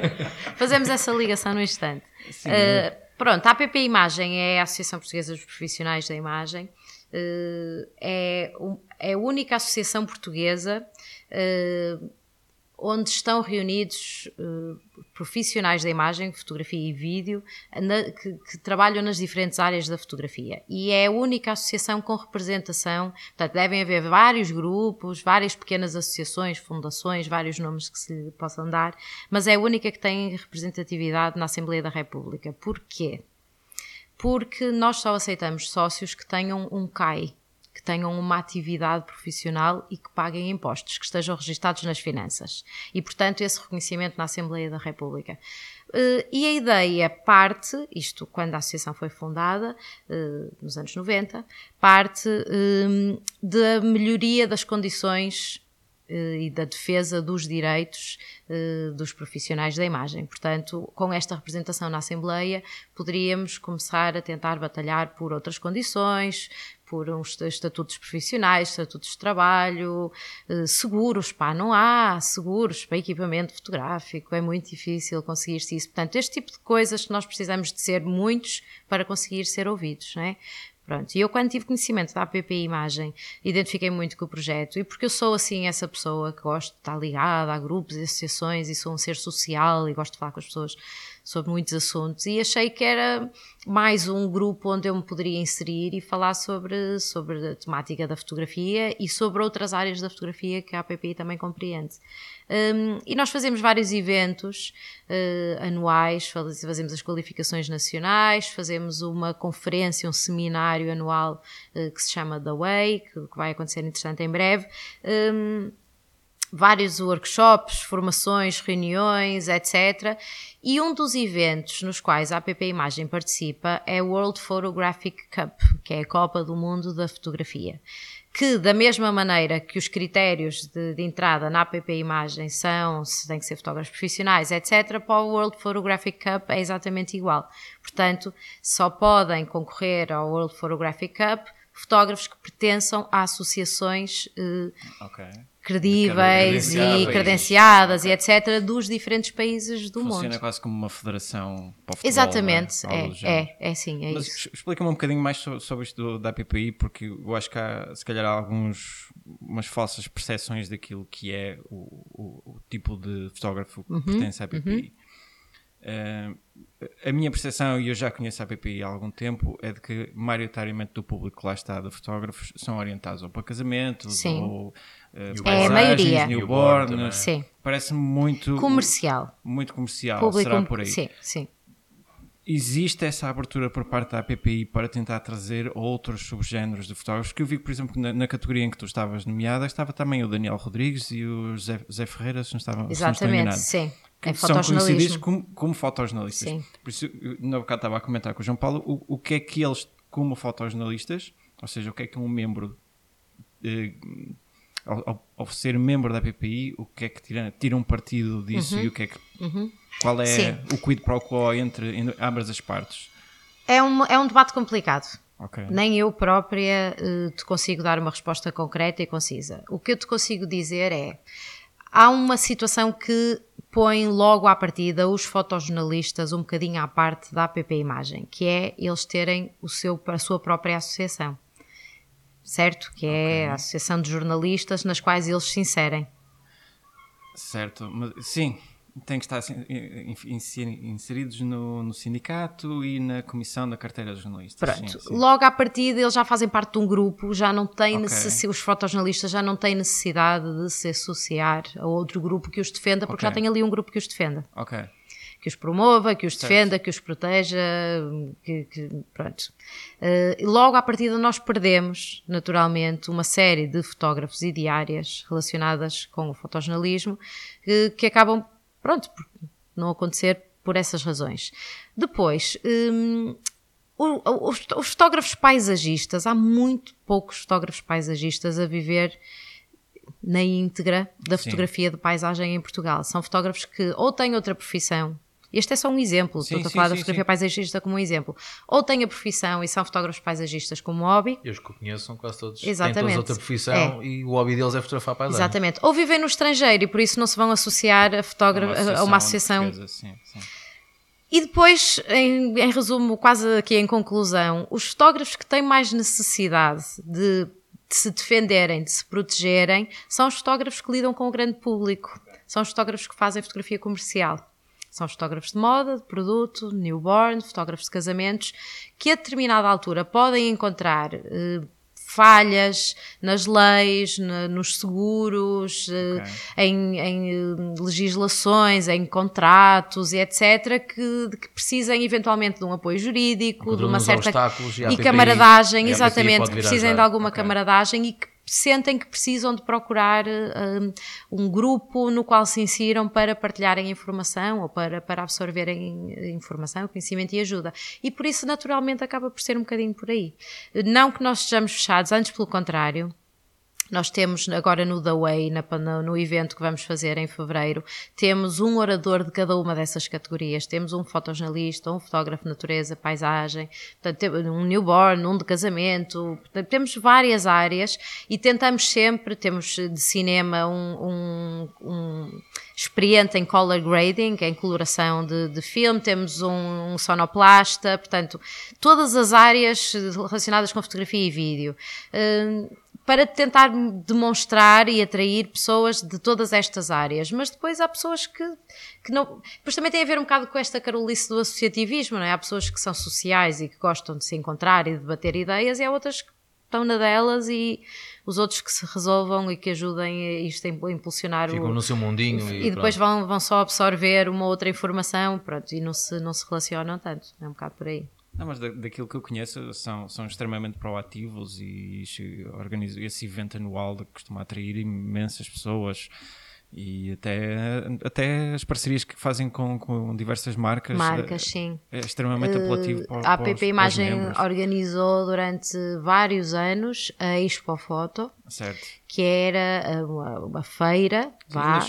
Fazemos essa ligação no instante. Sim, uh, pronto, a app Imagem é a Associação Portuguesa dos Profissionais da Imagem. Uh, é, é a única associação portuguesa uh, onde estão reunidos uh, profissionais da imagem, fotografia e vídeo, na, que, que, trabalham nas diferentes áreas da fotografia. E é a única associação com representação, portanto, devem haver vários grupos, várias pequenas associações, fundações, vários nomes que se lhe possam dar, mas é a única que tem representatividade na Assembleia da República. Porquê? Porque nós só aceitamos sócios que tenham um CAI, que tenham uma atividade profissional e que paguem impostos, que estejam registados nas finanças. E, portanto, esse reconhecimento na Assembleia da República. Uh, e a ideia parte, isto quando a associação foi fundada, uh, nos anos 90, parte uh, da melhoria das condições e da defesa dos direitos dos profissionais da imagem. Portanto, com esta representação na Assembleia, poderíamos começar a tentar batalhar por outras condições, por uns estatutos profissionais, estatutos de trabalho, eh, seguros, pá, não há seguros para equipamento fotográfico, é muito difícil conseguir-se isso. Portanto, este tipo de coisas que nós precisamos de ser muitos para conseguir ser ouvidos, não é? Pronto, e eu quando tive conhecimento da APP Imagem, identifiquei muito com o projeto, e porque eu sou assim essa pessoa que gosto de estar ligada a grupos e associações, e sou um ser social e gosto de falar com as pessoas sobre muitos assuntos. E achei que era mais um grupo onde eu me poderia inserir e falar sobre, sobre a temática da fotografia e sobre outras áreas da fotografia que a APPI também compreende. Um, e nós fazemos vários eventos uh, anuais, fazemos as qualificações nacionais, fazemos uma conferência, um seminário anual uh, que se chama The Way, que, que vai acontecer interessante em breve. Um, vários workshops, formações, reuniões, etc. E um dos eventos nos quais a APP Imagem participa é o World Photographic Cup, que é a Copa do Mundo da Fotografia. Que, da mesma maneira que os critérios de, de entrada na APP Imagem são se tem que ser fotógrafos profissionais, etc., para o World Photographic Cup é exatamente igual. Portanto, só podem concorrer ao World Photographic Cup fotógrafos que pertençam a associações uh, okay credíveis e credenciadas e etc. dos diferentes países do Funciona mundo. Funciona quase como uma federação para o futebol, Exatamente, é? É, é, é, sim, é Mas isso. explica-me um bocadinho mais sobre isto da APPI, porque eu acho que há, se calhar, alguns, umas falsas percepções daquilo que é o, o, o tipo de fotógrafo que uhum, pertence à APPI. Uhum. Uh, a minha percepção, e eu já conheço a PPI há algum tempo, é de que maioritariamente do público que lá está de fotógrafos são orientados ou para casamentos Sim. ou uh, é a maioria. newborn. Sim. Parece-me muito comercial. Muito comercial, público será por aí. Sim, sim. Existe essa abertura por parte da APPI para tentar trazer outros subgéneros de fotógrafos? Que eu vi, por exemplo, na, na, categoria em que tu estavas nomeada, estava também o Daniel Rodrigues e o José, José Ferreira, se não, estava, Exatamente, se não sim que são conhecidos como, como fotojornalistas. Sim. Por isso, na bocado estava a comentar com o João Paulo o, o que é que eles, como fotojornalistas, ou seja, o que é que um membro, eh, ao, ao, ser membro da PPI, o que é que tiram, tiram partido disso uhum. e o que é que, uhum. qual é Sim. o quid pro quo entre, entre ambas as partes? É um, é um debate complicado. Okay. Nem eu própria uh, te consigo dar uma resposta concreta e concisa. O que eu te consigo dizer é há uma situação que põe logo à partida os fotojornalistas um bocadinho à parte da APP Imagem, que é eles terem o seu, a sua própria associação, certo? Que é okay. a Associação de Jornalistas nas quais eles se inserem. Certo, mas, sim, têm que estar assim, inseridos no, no, sindicato e na comissão da carteira de jornalistas. Pronto, sim, sim. logo à partida eles já fazem parte de um grupo, já não têm okay. necessidade, os fotojornalistas já não têm necessidade de se associar a outro grupo que os defenda, porque okay. já tem ali um grupo que os defenda. Ok. Que os promova, que os certo. defenda, que os proteja, que, que pronto. Uh, logo à partida nós perdemos, naturalmente, uma série de fotógrafos e diárias relacionadas com o fotojornalismo que, que acabam Pronto, não acontecer por essas razões. Depois, hum, os, os fotógrafos paisagistas, há muito poucos fotógrafos paisagistas a viver na íntegra da fotografia Sim. de paisagem em Portugal. São fotógrafos que ou têm outra profissão, este é só um exemplo, sim, estou a falar sim, da fotografia sim. paisagista como um exemplo. Ou têm a profissão e são fotógrafos paisagistas como hobby. Eu os que conheço são quase todos. Exatamente. Têm todos outra profissão é. e o hobby deles é fotografar paisagem. Exatamente. Ou vivem no estrangeiro e por isso não se vão associar a, fotógrafo, a uma associação. E depois, em, em resumo, quase aqui em conclusão, os fotógrafos que têm mais necessidade de de se defenderem, de se protegerem, são os fotógrafos que lidam com o grande público. São os fotógrafos que fazem fotografia comercial. São fotógrafos de moda, de produto, newborn, fotógrafos de casamentos, que a determinada altura podem encontrar eh, falhas nas leis, na, nos seguros, eh, okay. em, em, eh, legislações, em contratos e etc., que, que precisem eventualmente de um apoio jurídico, de uma certa e, e camaradagem, exatamente, que precisem de alguma okay. camaradagem e que sentem que precisam de procurar um, um, grupo no qual se insiram para partilharem informação ou para, para absorverem informação, conhecimento e ajuda. E por isso, naturalmente, acaba por ser um bocadinho por aí. Não que nós estejamos fechados, antes pelo contrário, nós temos agora no The Way, na, no evento que vamos fazer em fevereiro, temos um orador de cada uma dessas categorias. Temos um fotojornalista, um fotógrafo de natureza, paisagem, um newborn, um de casamento. Portanto, temos várias áreas e tentamos sempre, temos de cinema um, um, um experiente em color grading, em coloração de, de filme, temos um, um, sonoplasta, portanto, todas as áreas relacionadas com fotografia e vídeo. Uh, para tentar demonstrar e atrair pessoas de todas estas áreas. Mas depois há pessoas que, que não. Depois também tem a ver um bocado com esta carolice do associativismo, não é? Há pessoas que são sociais e que gostam de se encontrar e de debater ideias, e há outras que estão na delas e os outros que se resolvam e que ajudem isto a impulsionar Ficam o, no seu mundinho e, e depois vão, vão só absorver uma outra informação pronto, e não se, não se relacionam tanto. É um bocado por aí. Não, mas da, daquilo que eu conheço são, são extremamente proativos e organizam esse evento anual que costuma atrair imensas pessoas e até, até as parcerias que fazem com, com diversas marcas. Marcas, é, sim. É extremamente apelativo para, A APP Imagem organizou durante vários anos a Expo Foto. Certo que era uma, uma feira vá,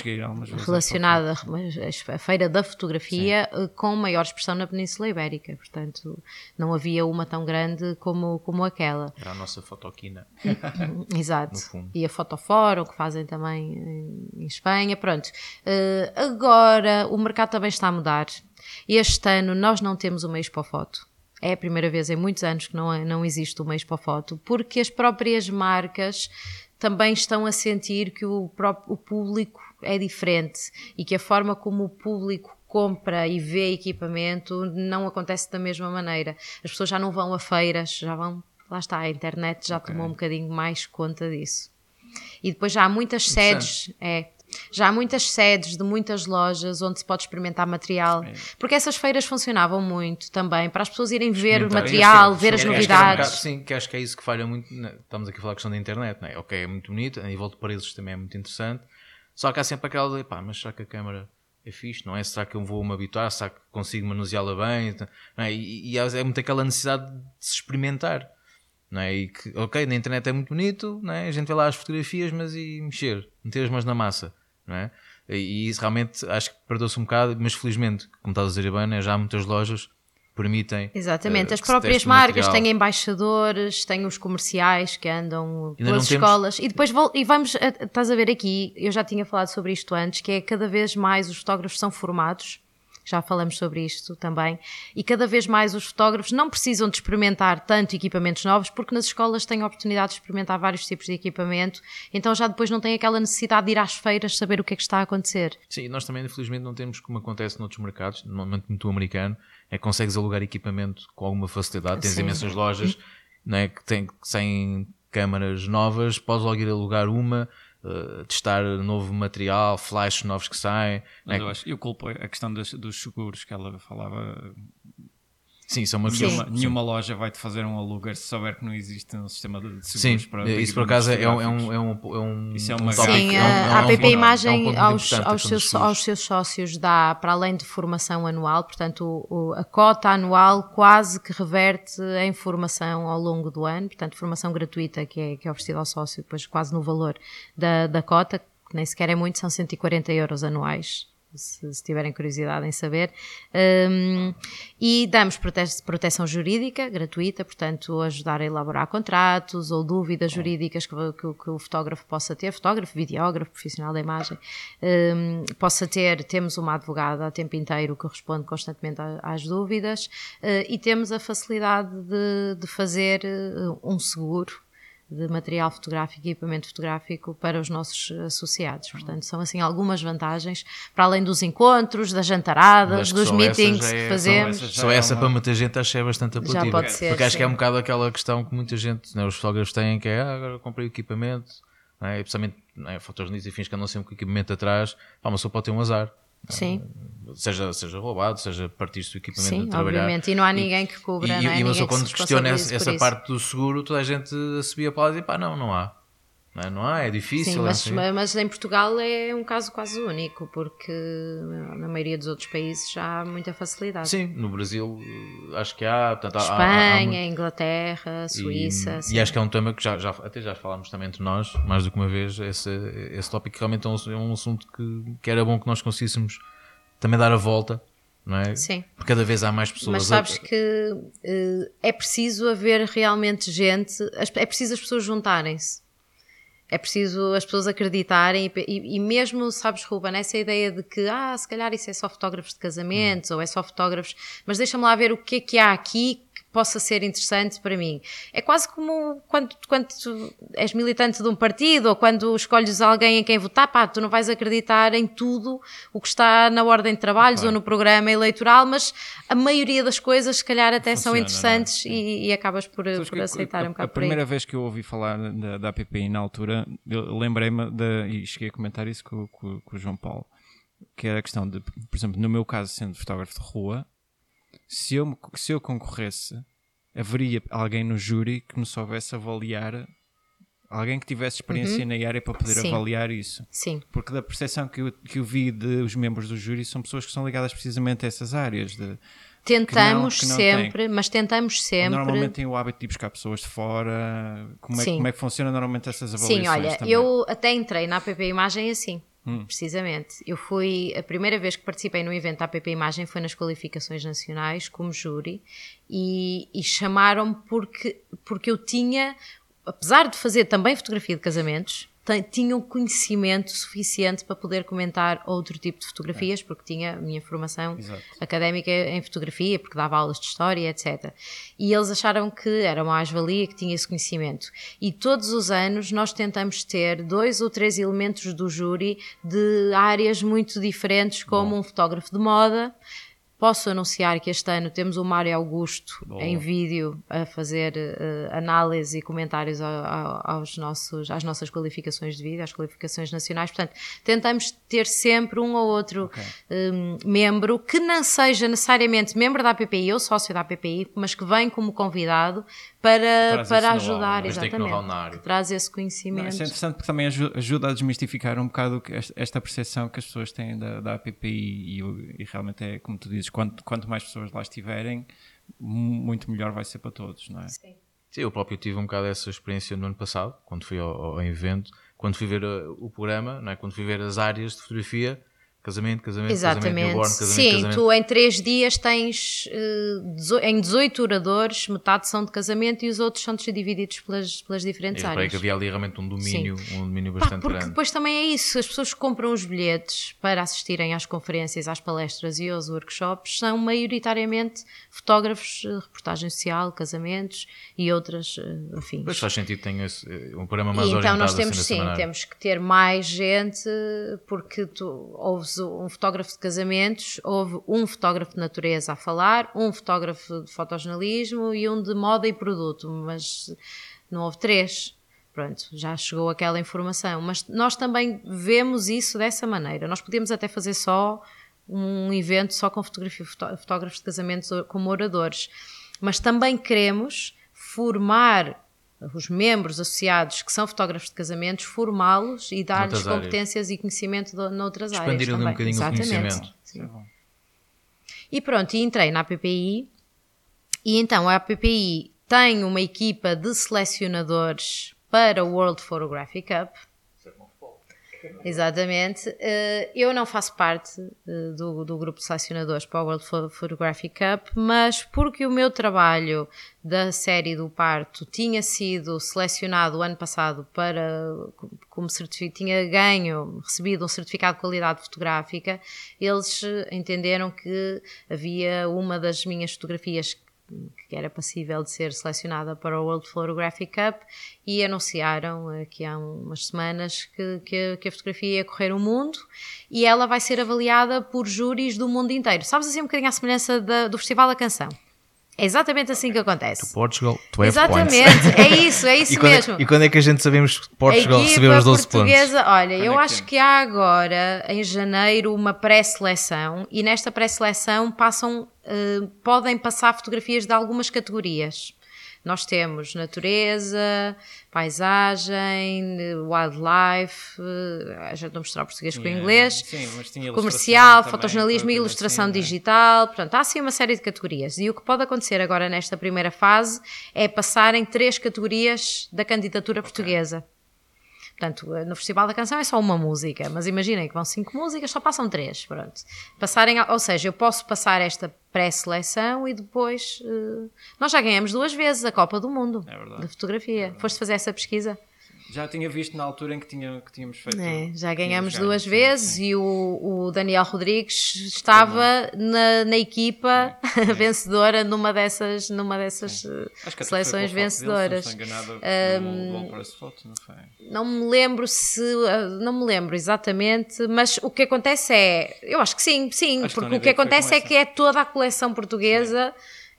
relacionada à feira da fotografia Sim. Eh, com maior expressão na Península Ibérica. Portanto, não havia uma tão grande como, como aquela. Era a nossa fotoquina. Exato. E a Fotofórum, que fazem também em, Espanha. Pronto. Uh, agora, o mercado também está a mudar. Este ano nós não temos uma Expo Foto. É a primeira vez em muitos anos que não, não existe uma Expo Foto, porque as próprias marcas também estão a sentir que o, próprio, o público é diferente e que a forma como o público compra e vê equipamento não acontece da mesma maneira. As pessoas já não vão a feiras, já vão. Lá está, a internet já okay. tomou um bocadinho mais conta disso. E depois já há muitas sedes. É, já há muitas sedes de muitas lojas onde se pode experimentar material, porque essas feiras funcionavam muito também para as pessoas irem ver o material, ver as novidades. Que sim, que acho que é isso que falha muito. Estamos aqui a falar da questão da internet, não é? Ok, é muito bonito, a nível de preços também é muito interessante, só que há sempre aquela de pá, mas será que a câmera é fixe, não é? Será que eu vou me habituar? Será que consigo manuseá-la bem? É? E, e, é muito aquela necessidade de se experimentar. Não é? E que, ok, na internet é muito bonito, não é? a gente vê lá as fotografias, mas e mexer, meter as mãos na massa não é? E isso realmente acho que perdeu-se um bocado, mas felizmente, como estás a dizer bem, né, já muitas lojas permitem. Exatamente, uh, as próprias marcas têm embaixadores, têm os comerciais que andam Ainda pelas escolas temos... e depois e vamos, estás a ver aqui, eu já tinha falado sobre isto antes, que é cada vez mais os fotógrafos são formados já falamos sobre isto também, e cada vez mais os fotógrafos não precisam de experimentar tanto equipamentos novos, porque nas escolas têm a oportunidade de experimentar vários tipos de equipamento, então já depois não têm aquela necessidade de ir às feiras saber o que é que está a acontecer. Sim, nós também infelizmente não temos como acontece noutros mercados, normalmente muito americano, é que consegues alugar equipamento com alguma facilidade, tens Sim. imensas lojas não é, que têm sem câmaras novas, podes logo ir alugar uma, uh, testar novo material, flashes novos que saem. Mas né? eu, acho, eu culpo a questão dos, dos seguros que ela falava Sim, é uma. Nenhuma, nenhuma loja vai-te fazer um aluguer se souber que não existe um sistema de seguros Sim, para isso por acaso é um, é, um, é, um, é um. Isso é uma Sim, a APP Imagem aos, aos, seus, aos seus sócios dá, para além de formação anual, portanto, o, a cota anual quase que reverte a informação ao longo do ano, portanto, formação gratuita que é, que é oferecida ao sócio, depois quase no valor da, da cota, que nem sequer é muito, são 140 euros anuais se, se, tiverem curiosidade em saber. Um, e damos prote proteção jurídica gratuita, portanto, ajudar a elaborar contratos ou dúvidas jurídicas que, que, que o fotógrafo possa ter, fotógrafo, videógrafo, profissional da imagem, um, possa ter. Temos uma advogada a tempo inteiro que responde constantemente às dúvidas uh, e temos a facilidade de, de fazer uh, um seguro de material fotográfico e equipamento fotográfico para os nossos associados. Portanto, são assim algumas vantagens, para além dos encontros, das jantaradas, dos meetings é, que fazemos. Só essa, só essa para muita gente acho que é bastante apelativa. Já pode ser, Porque acho sim. que é um bocado aquela questão que muita gente, né, os fotógrafos têm, que é ah, agora comprei o equipamento, né, e precisamente né, fotojornalistas e fins que andam sempre com equipamento atrás, pá, mas só pode ter um azar. Sim. Seja, seja roubado, seja partiste do equipamento Sim, de trabalhar. obviamente. E não há ninguém que cubra, E, não é? e mas Ninguém que quando se questiona essa, essa parte do seguro, toda a gente subia para lá e dizia, pá, não, não há. Não, é? não há, é difícil. Sim, é mas, assim. mas em Portugal é um caso quase único, porque na maioria dos outros países já há muita facilidade. Sim, no Brasil eh, acho que há. Portanto, há- há- há Espanha, muito- Inglaterra, Suíça. E, e acho que é um tema que já, já até já falámos também entre nós, mais do que uma vez, esse, esse tópico realmente é um, é um assunto que, que era bom que nós conseguíssemos também dar a volta, não é? Sim. Porque cada vez há mais pessoas. Mas sabes que eh, é preciso haver realmente gente, é preciso as pessoas juntarem-se. É preciso as pessoas acreditarem e, e- e mesmo, sabes, Ruben, essa ideia de que, ah, se calhar isso é só fotógrafos de casamentos ou é só fotógrafos, mas deixa-me lá ver o que é que há aqui possa ser interessante para mim. É quase como quando, quando tu és militante de um partido ou quando escolhes alguém em quem votar, pá, tu não vais acreditar em tudo o que está na ordem de trabalhos ou no programa eleitoral, mas a maioria das coisas, se calhar, até são Funciona, interessantes e, e acabas por, por aceitar a, um a bocado aí. primeira vez que eu ouvi falar da, da APPI na altura, lembrei-me da- e cheguei a comentar isso com, com- com o João Paulo, que era a questão de, por exemplo, no meu caso, sendo fotógrafo de rua, se eu, se eu concorresse, haveria alguém no júri que me soubesse avaliar, alguém que tivesse experiência na área para poder Uhum. Sim. avaliar isso. Sim. Porque da percepção que eu, que eu vi dos membros do júri são pessoas que são ligadas precisamente a essas áreas. De, Tentamos que não sempre, mas tentamos sempre. Normalmente têm o hábito de ir buscar pessoas de fora. Como é, Sim. como é que funciona normalmente essas avaliações? Sim, olha, também? eu até entrei na APP Imagem assim, Hum. precisamente. Eu fui, a primeira vez que participei no evento da APP Imagem foi nas qualificações nacionais, como júri, e, e chamaram-me porque, porque eu tinha, apesar de fazer também fotografia de casamentos, te- tinha um conhecimento suficiente para poder comentar outro tipo de fotografias, porque tinha a minha formação Exato. académica em fotografia, porque dava aulas de história, etc. E eles acharam que era uma mais-valia, que tinha esse conhecimento. E todos os anos nós tentamos ter dois ou três elementos do júri de áreas muito diferentes, como um fotógrafo de moda. Posso anunciar que este ano temos o Mário Augusto Boa. em vídeo a fazer eh, análise e comentários ao- ao- aos nossos, às nossas qualificações de vídeo, às qualificações nacionais. Portanto, tentamos ter sempre um ou outro um, membro que não seja necessariamente membro da APPI ou sócio da APPI, mas que vem como convidado para, para ajudar, know-how exatamente. traz esse Não, conhecimento. isso é interessante porque também aju- ajuda a desmistificar um bocado esta, percepção que as pessoas têm da, da APPI e, e realmente é como tu dizes, quanto, quanto mais pessoas lá estiverem, mu- muito melhor vai ser para todos, não é? Sim. Sim, eu próprio tive um bocado essa experiência no ano passado, quando fui ao, ao evento, quando fui ver uh, o programa, não é? quando fui ver as áreas de fotografia, casamento, casamento, casamento, Exatamente. newborn, casamento, Sim, casamento. tu em três dias tens eh, em 18 oradores, metade são de casamento e os outros são divididos pelas, pelas diferentes reparei áreas. que havia ali realmente um domínio, um domínio Pá, bastante porque grande. depois também é isso, as pessoas que compram os bilhetes para assistirem às conferências, às palestras e aos workshops são maioritariamente fotógrafos, eh, reportagem social, casamentos e outras eh, afins. Pois faz sentido, tem esse, eh, um programa mais E então orientado nós temos assim, sim, temos que ter mais gente, porque tu ouves um fotógrafo de casamentos, houve um fotógrafo de natureza a falar, um fotógrafo de fotojornalismo e um de moda e produto, mas não houve três. Pronto, já chegou aquela informação. Mas nós também vemos isso dessa maneira. Nós podemos até fazer só um evento só com fotografia, fotó- fotógrafos de casamentos como oradores. Mas também queremos formar os membros associados que são fotógrafos de casamentos, formá-los e dar-lhes competências e conhecimento de, noutras áreas. Expandir ali um também. bocadinho o Exatamente. conhecimento. Sim. É. E pronto, e entrei na APPI e então a APPI tem uma equipa de selecionadores para o World Photographic Cup. Exatamente. Eh, Eu não faço parte eh, do, do grupo de selecionadores para o World Pho- Photographic Cup, mas porque o meu trabalho da série do parto tinha sido selecionado ano passado para como certificado, tinha ganho, recebido um certificado de qualidade fotográfica, eles entenderam que havia uma das minhas fotografias que era passível de ser selecionada para o World Photographic Cup e anunciaram aqui há umas semanas que, que, que, a fotografia ia correr o mundo e ela vai ser avaliada por júris do mundo inteiro. Sabes assim um bocadinho à semelhança da, do Festival da Canção? É exatamente assim que acontece. To Portugal, 12 Exatamente, points. é isso, é isso e, quando mesmo. É, e quando é que a gente sabemos que Portugal recebeu os 12 portuguesa, pontos? Olha, eu é que acho temos? que há agora, em janeiro, uma pré-seleção e nesta pré-seleção passam, eh, podem passar fotografias de algumas categorias. Nós temos natureza, paisagem, wildlife, eh, já estou a mostrar português com Tinha- inglês, sim, comercial, fotojornalismo e ilustração assim, é? digital, portanto, há assim uma série de categorias. E o que pode acontecer agora nesta primeira fase é passarem três categorias da candidatura portuguesa. Portanto, no Festival da Canção é só uma música, mas imaginem que vão cinco músicas, só passam três, pronto. Passarem, ou seja, eu posso passar esta pré-seleção e depois... eh, nós já ganhamos duas vezes a Copa do Mundo É de fotografia. Foste fazer essa pesquisa? Já tinha visto na altura em que, tinha, que tínhamos feito. É, já ganhamos tínhamos duas sim, vezes sim. e o, o Daniel Rodrigues estava na, na equipa vencedora numa dessas, numa dessas eh, seleções dele, vencedoras. se não foi? Me lembro se. uh, Não me lembro exatamente, mas o que acontece é. Eu acho que sim, sim, Acho que porque o que acontece é que é toda a coleção portuguesa.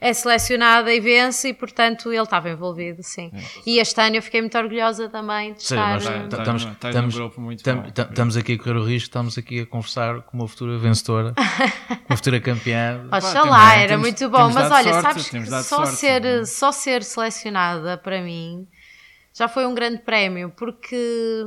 É selecionada e vence, e portanto ele estava envolvido, sim. E este ano eu fiquei muito orgulhosa também de Sim, estar. nós Tá- tá- estamos, tá num estamos, estamos aqui a correr o risco, estamos aqui a conversar com uma futura vencedora, uma futura campeã. Oxalá, era temos- muito bom, mas olha, sorte, sabes que só, sorte, ser, é? só ser selecionada para mim já foi um grande prémio, porque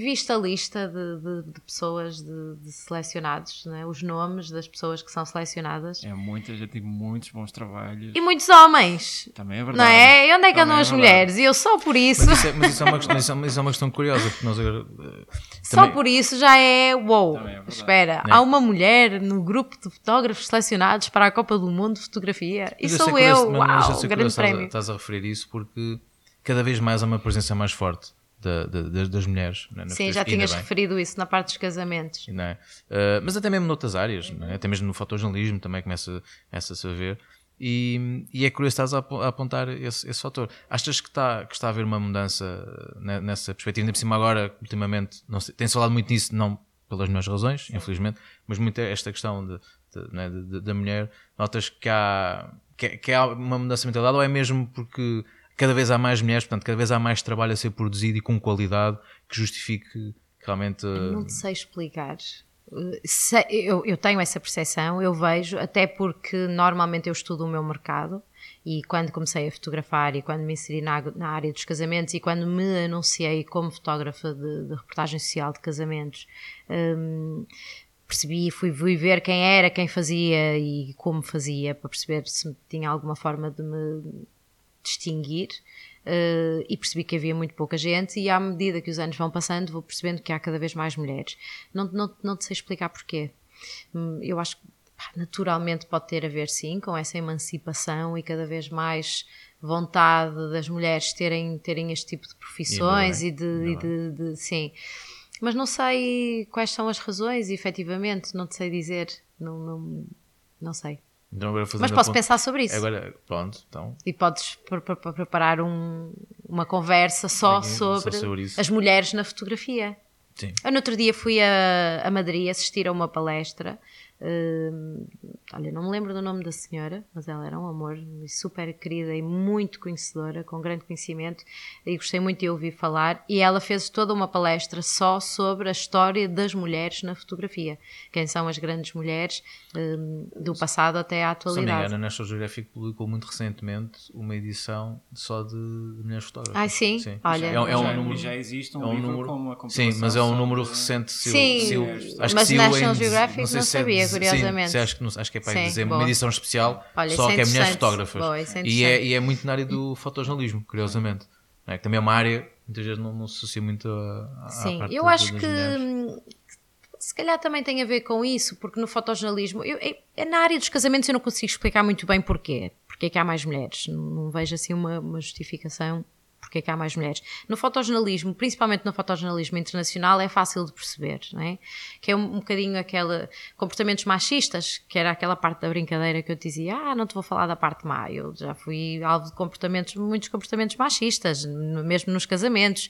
vista a lista de, de- de pessoas de, de selecionados, né? os nomes das pessoas que são selecionadas, É muita gente e muitos bons trabalhos. e muitos homens. Também é verdade. Não é? E onde é que Também andam é as mulheres? E eu só por isso, Mas isso, é, mas isso é uma, questão- isso é uma- é questão curiosa, porque nós agora. eh, só por isso já é wow. É. Espera, Né? há uma mulher no grupo de fotógrafos selecionados para a Copa do Mundo de Fotografia. E sou eu, curioso- uau, grande curioso estás a- prémio. Estás a referir isso porque cada vez mais há uma presença mais forte da- da- das, mulheres. né, na Sim, já tinhas referido isso na parte dos casamentos. não é? Uh, mas até mesmo noutras áreas, é? até mesmo no fotojornalismo também começa, começa-se a ver. E, e é curioso estás a ap- a apontar esse, esse fator. Achas que está, que está a haver uma mudança ne- nessa perspectiva? Ainda por cima agora, ultimamente, não sei, tem-se falado muito nisso, não pelas melhores razões, infelizmente, mas muito esta questão de, né, de- de- da mulher. Notas que há, que, que há uma mudança de mentalidade ou é mesmo porque cada vez há mais mulheres, portanto, cada vez há mais trabalho a ser produzido e com qualidade que justifique que realmente... uh, Não te sei explicar. Eu, eu tenho essa percepção, eu vejo, até porque normalmente eu estudo o meu mercado e quando comecei a fotografar e quando me inseri na, na área dos casamentos e quando me anunciei como fotógrafa de, de reportagem social de casamentos, hum, percebi, fui, fui ver quem era, quem fazia e como fazia para perceber se tinha alguma forma de me distinguir eh, e percebi que havia muito pouca gente e à medida que os anos vão passando vou percebendo que há cada vez mais mulheres. Não, não, não te sei explicar porquê. Hum, Eu acho que pá, naturalmente pode ter a ver sim com essa emancipação e cada vez mais vontade das mulheres terem, terem este tipo de profissões bem, e, de, e de, de- sim. Mas não sei quais são as razões, efetivamente, não te sei dizer, não, não, não sei. Então agora Mas posso pensar sobre isso. Agora, pronto, então. E podes pre- pre- preparar um- uma conversa só Aqui, só sobre, sobre isso. as mulheres na fotografia. Sim. Eu no outro dia fui a, a Madrid assistir a uma palestra. Hum, olha, não me lembro do nome da senhora, mas ela era um amor, super querida e muito conhecedora, com grande conhecimento, e gostei muito de ouvir falar. E ela fez toda uma palestra só sobre a história das mulheres na fotografia. Quem são as grandes mulheres hum, do passado até à Se não me atualidade. engano, a National Geographic publicou muito recentemente uma edição só de, mulheres fotógrafas. Ai, sim? Olha, é, é um já, número. já existe um é um livro número- com uma Sim, compilação mas é um número recente. Se Sim, se mas acho que saiu National Geographic sei não se é sabia, curiosamente. Sim, acho que, não- acho que é para Sim, dizer boa. uma edição especial Olha, só é que é mulheres fotógrafas. Boa, é e, é, e é muito na área do fotojornalismo, curiosamente. É? Que também é uma área que muitas vezes não, não se associa muito a, à Sim, eu acho das que mulheres. se calhar também tem a ver com isso, porque no fotojornalismo, eu, é- é na área dos casamentos eu não consigo explicar muito bem porquê. Porque é que há mais mulheres? Não, não vejo assim uma, uma justificação porque é que há mais mulheres. No fotojornalismo, principalmente no fotojornalismo internacional, é fácil de perceber, não é? Que é um, um bocadinho aquele comportamentos machistas, que era aquela parte da brincadeira que eu dizia, ah, não te vou falar da parte má. Eu já fui alvo de comportamentos, muitos comportamentos machistas, mesmo nos casamentos.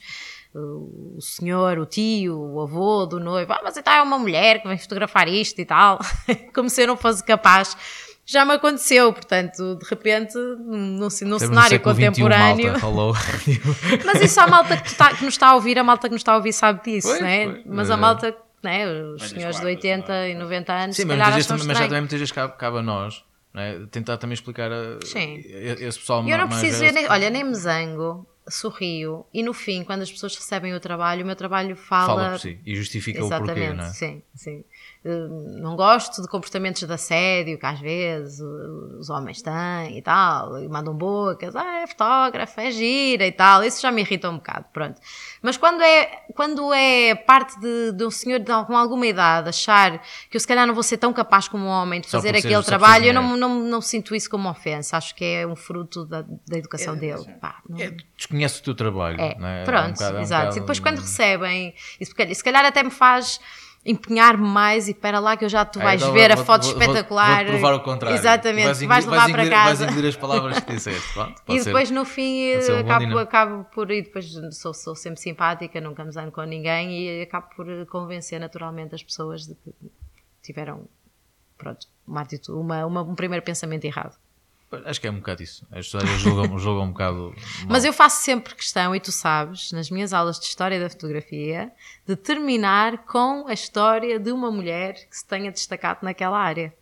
O senhor, o tio, o avô do noivo, ah, mas então é uma mulher que vem fotografar isto e tal, como se eu não fosse capaz já me aconteceu, portanto, de repente, num, num cenário contemporâneo. 21, malta, mas isso a malta que, está, que, nos está a ouvir, a malta que nos está a ouvir sabe disso, pois, né? Pois, mas a malta, né? os senhores de 80 e 90 anos, Sim, mas, mas, mas já também muitas vezes cabe, cabe a nós. Né? Tentar também explicar a, Sim. esse pessoal Eu não preciso dizer, olha, nem me zango, sorrio e no fim, quando as pessoas recebem o trabalho, o meu trabalho fala. Fala por si e justifica Exatamente, o porquê, não é? Sim, sim. Eh, não gosto de comportamentos de assédio que às vezes os homens têm e tal, e mandam bocas, ah, é fotógrafa, é gira e tal, isso já me irrita um bocado, pronto. Mas quando é, quando é parte de, de um senhor com alguma idade achar que eu se calhar não vou ser tão capaz como um homem de fazer aquele trabalho, eu não, não, não sinto isso como ofensa, acho que é um fruto da, da educação é, dele. Pá, não... é, desconhece o teu trabalho, é, é? Pronto, um um exato. e depois quando recebem, isso, se calhar até me faz empenhar-me mais e para lá que eu já tu vais então, ver vou, a foto vou, espetacular. Vou, provar o contrário. Exatamente, vais, vais levar vais para casa. Vais engolir as palavras que disseste. Pronto, e depois ser, no fim acabo, acabo por ir, depois sou, sou sempre simpática, nunca me zango com ninguém e acabo por convencer naturalmente as pessoas de que tiveram pronto, uma, atitude, uma, uma um primeiro pensamento errado. Acho que é um bocado isso. As histórias julgam, julgam um bocado. Mal. Mas eu faço sempre questão, e tu sabes, nas minhas aulas de História da Fotografia, de terminar com a história de uma mulher que se tenha destacado naquela área.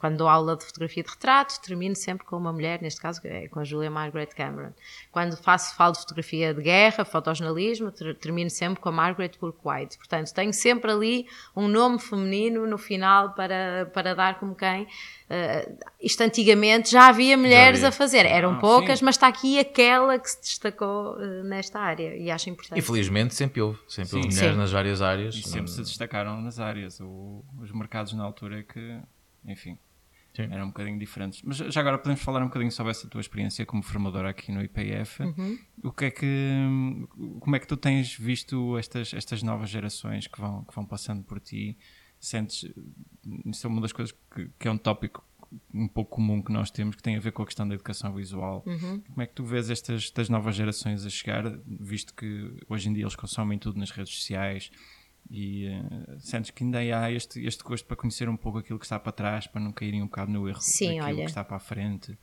Quando dou aula de fotografia de retrato, termino sempre com uma mulher, neste caso é com a Julia Margaret Cameron. Quando faço, falo de fotografia de guerra, fotojornalismo, ter, termino sempre com a Margaret Burke White. Portanto, tenho sempre ali um nome feminino no final para, para dar como quem. Uh, isto antigamente já havia mulheres já havia. a fazer, eram ah, poucas, sim. mas está aqui aquela que se destacou uh, nesta área e acho importante. E felizmente sempre houve, sempre houve mulheres sim. nas várias áreas. E sempre se destacaram nas áreas. O, os mercados na altura que, enfim, Sim. eram um bocadinho diferentes. Mas já agora podemos falar um bocadinho sobre essa tua experiência como formadora aqui no IPF. Uhum. O que é que, como é que tu tens visto estas, estas novas gerações que vão, que vão passando por ti? Sentes, isso é uma das coisas que, que é um tópico um pouco comum que nós temos, que tem a ver com a questão da educação visual. Uhum. Como é que tu vês estas, estas novas gerações a chegar, visto que hoje em dia eles consomem tudo nas redes sociais, e uh, sentes que ainda há este, este gosto para conhecer um pouco aquilo que está para trás, para não caírem um bocado no erro Sim, daquilo olha. que está para a frente.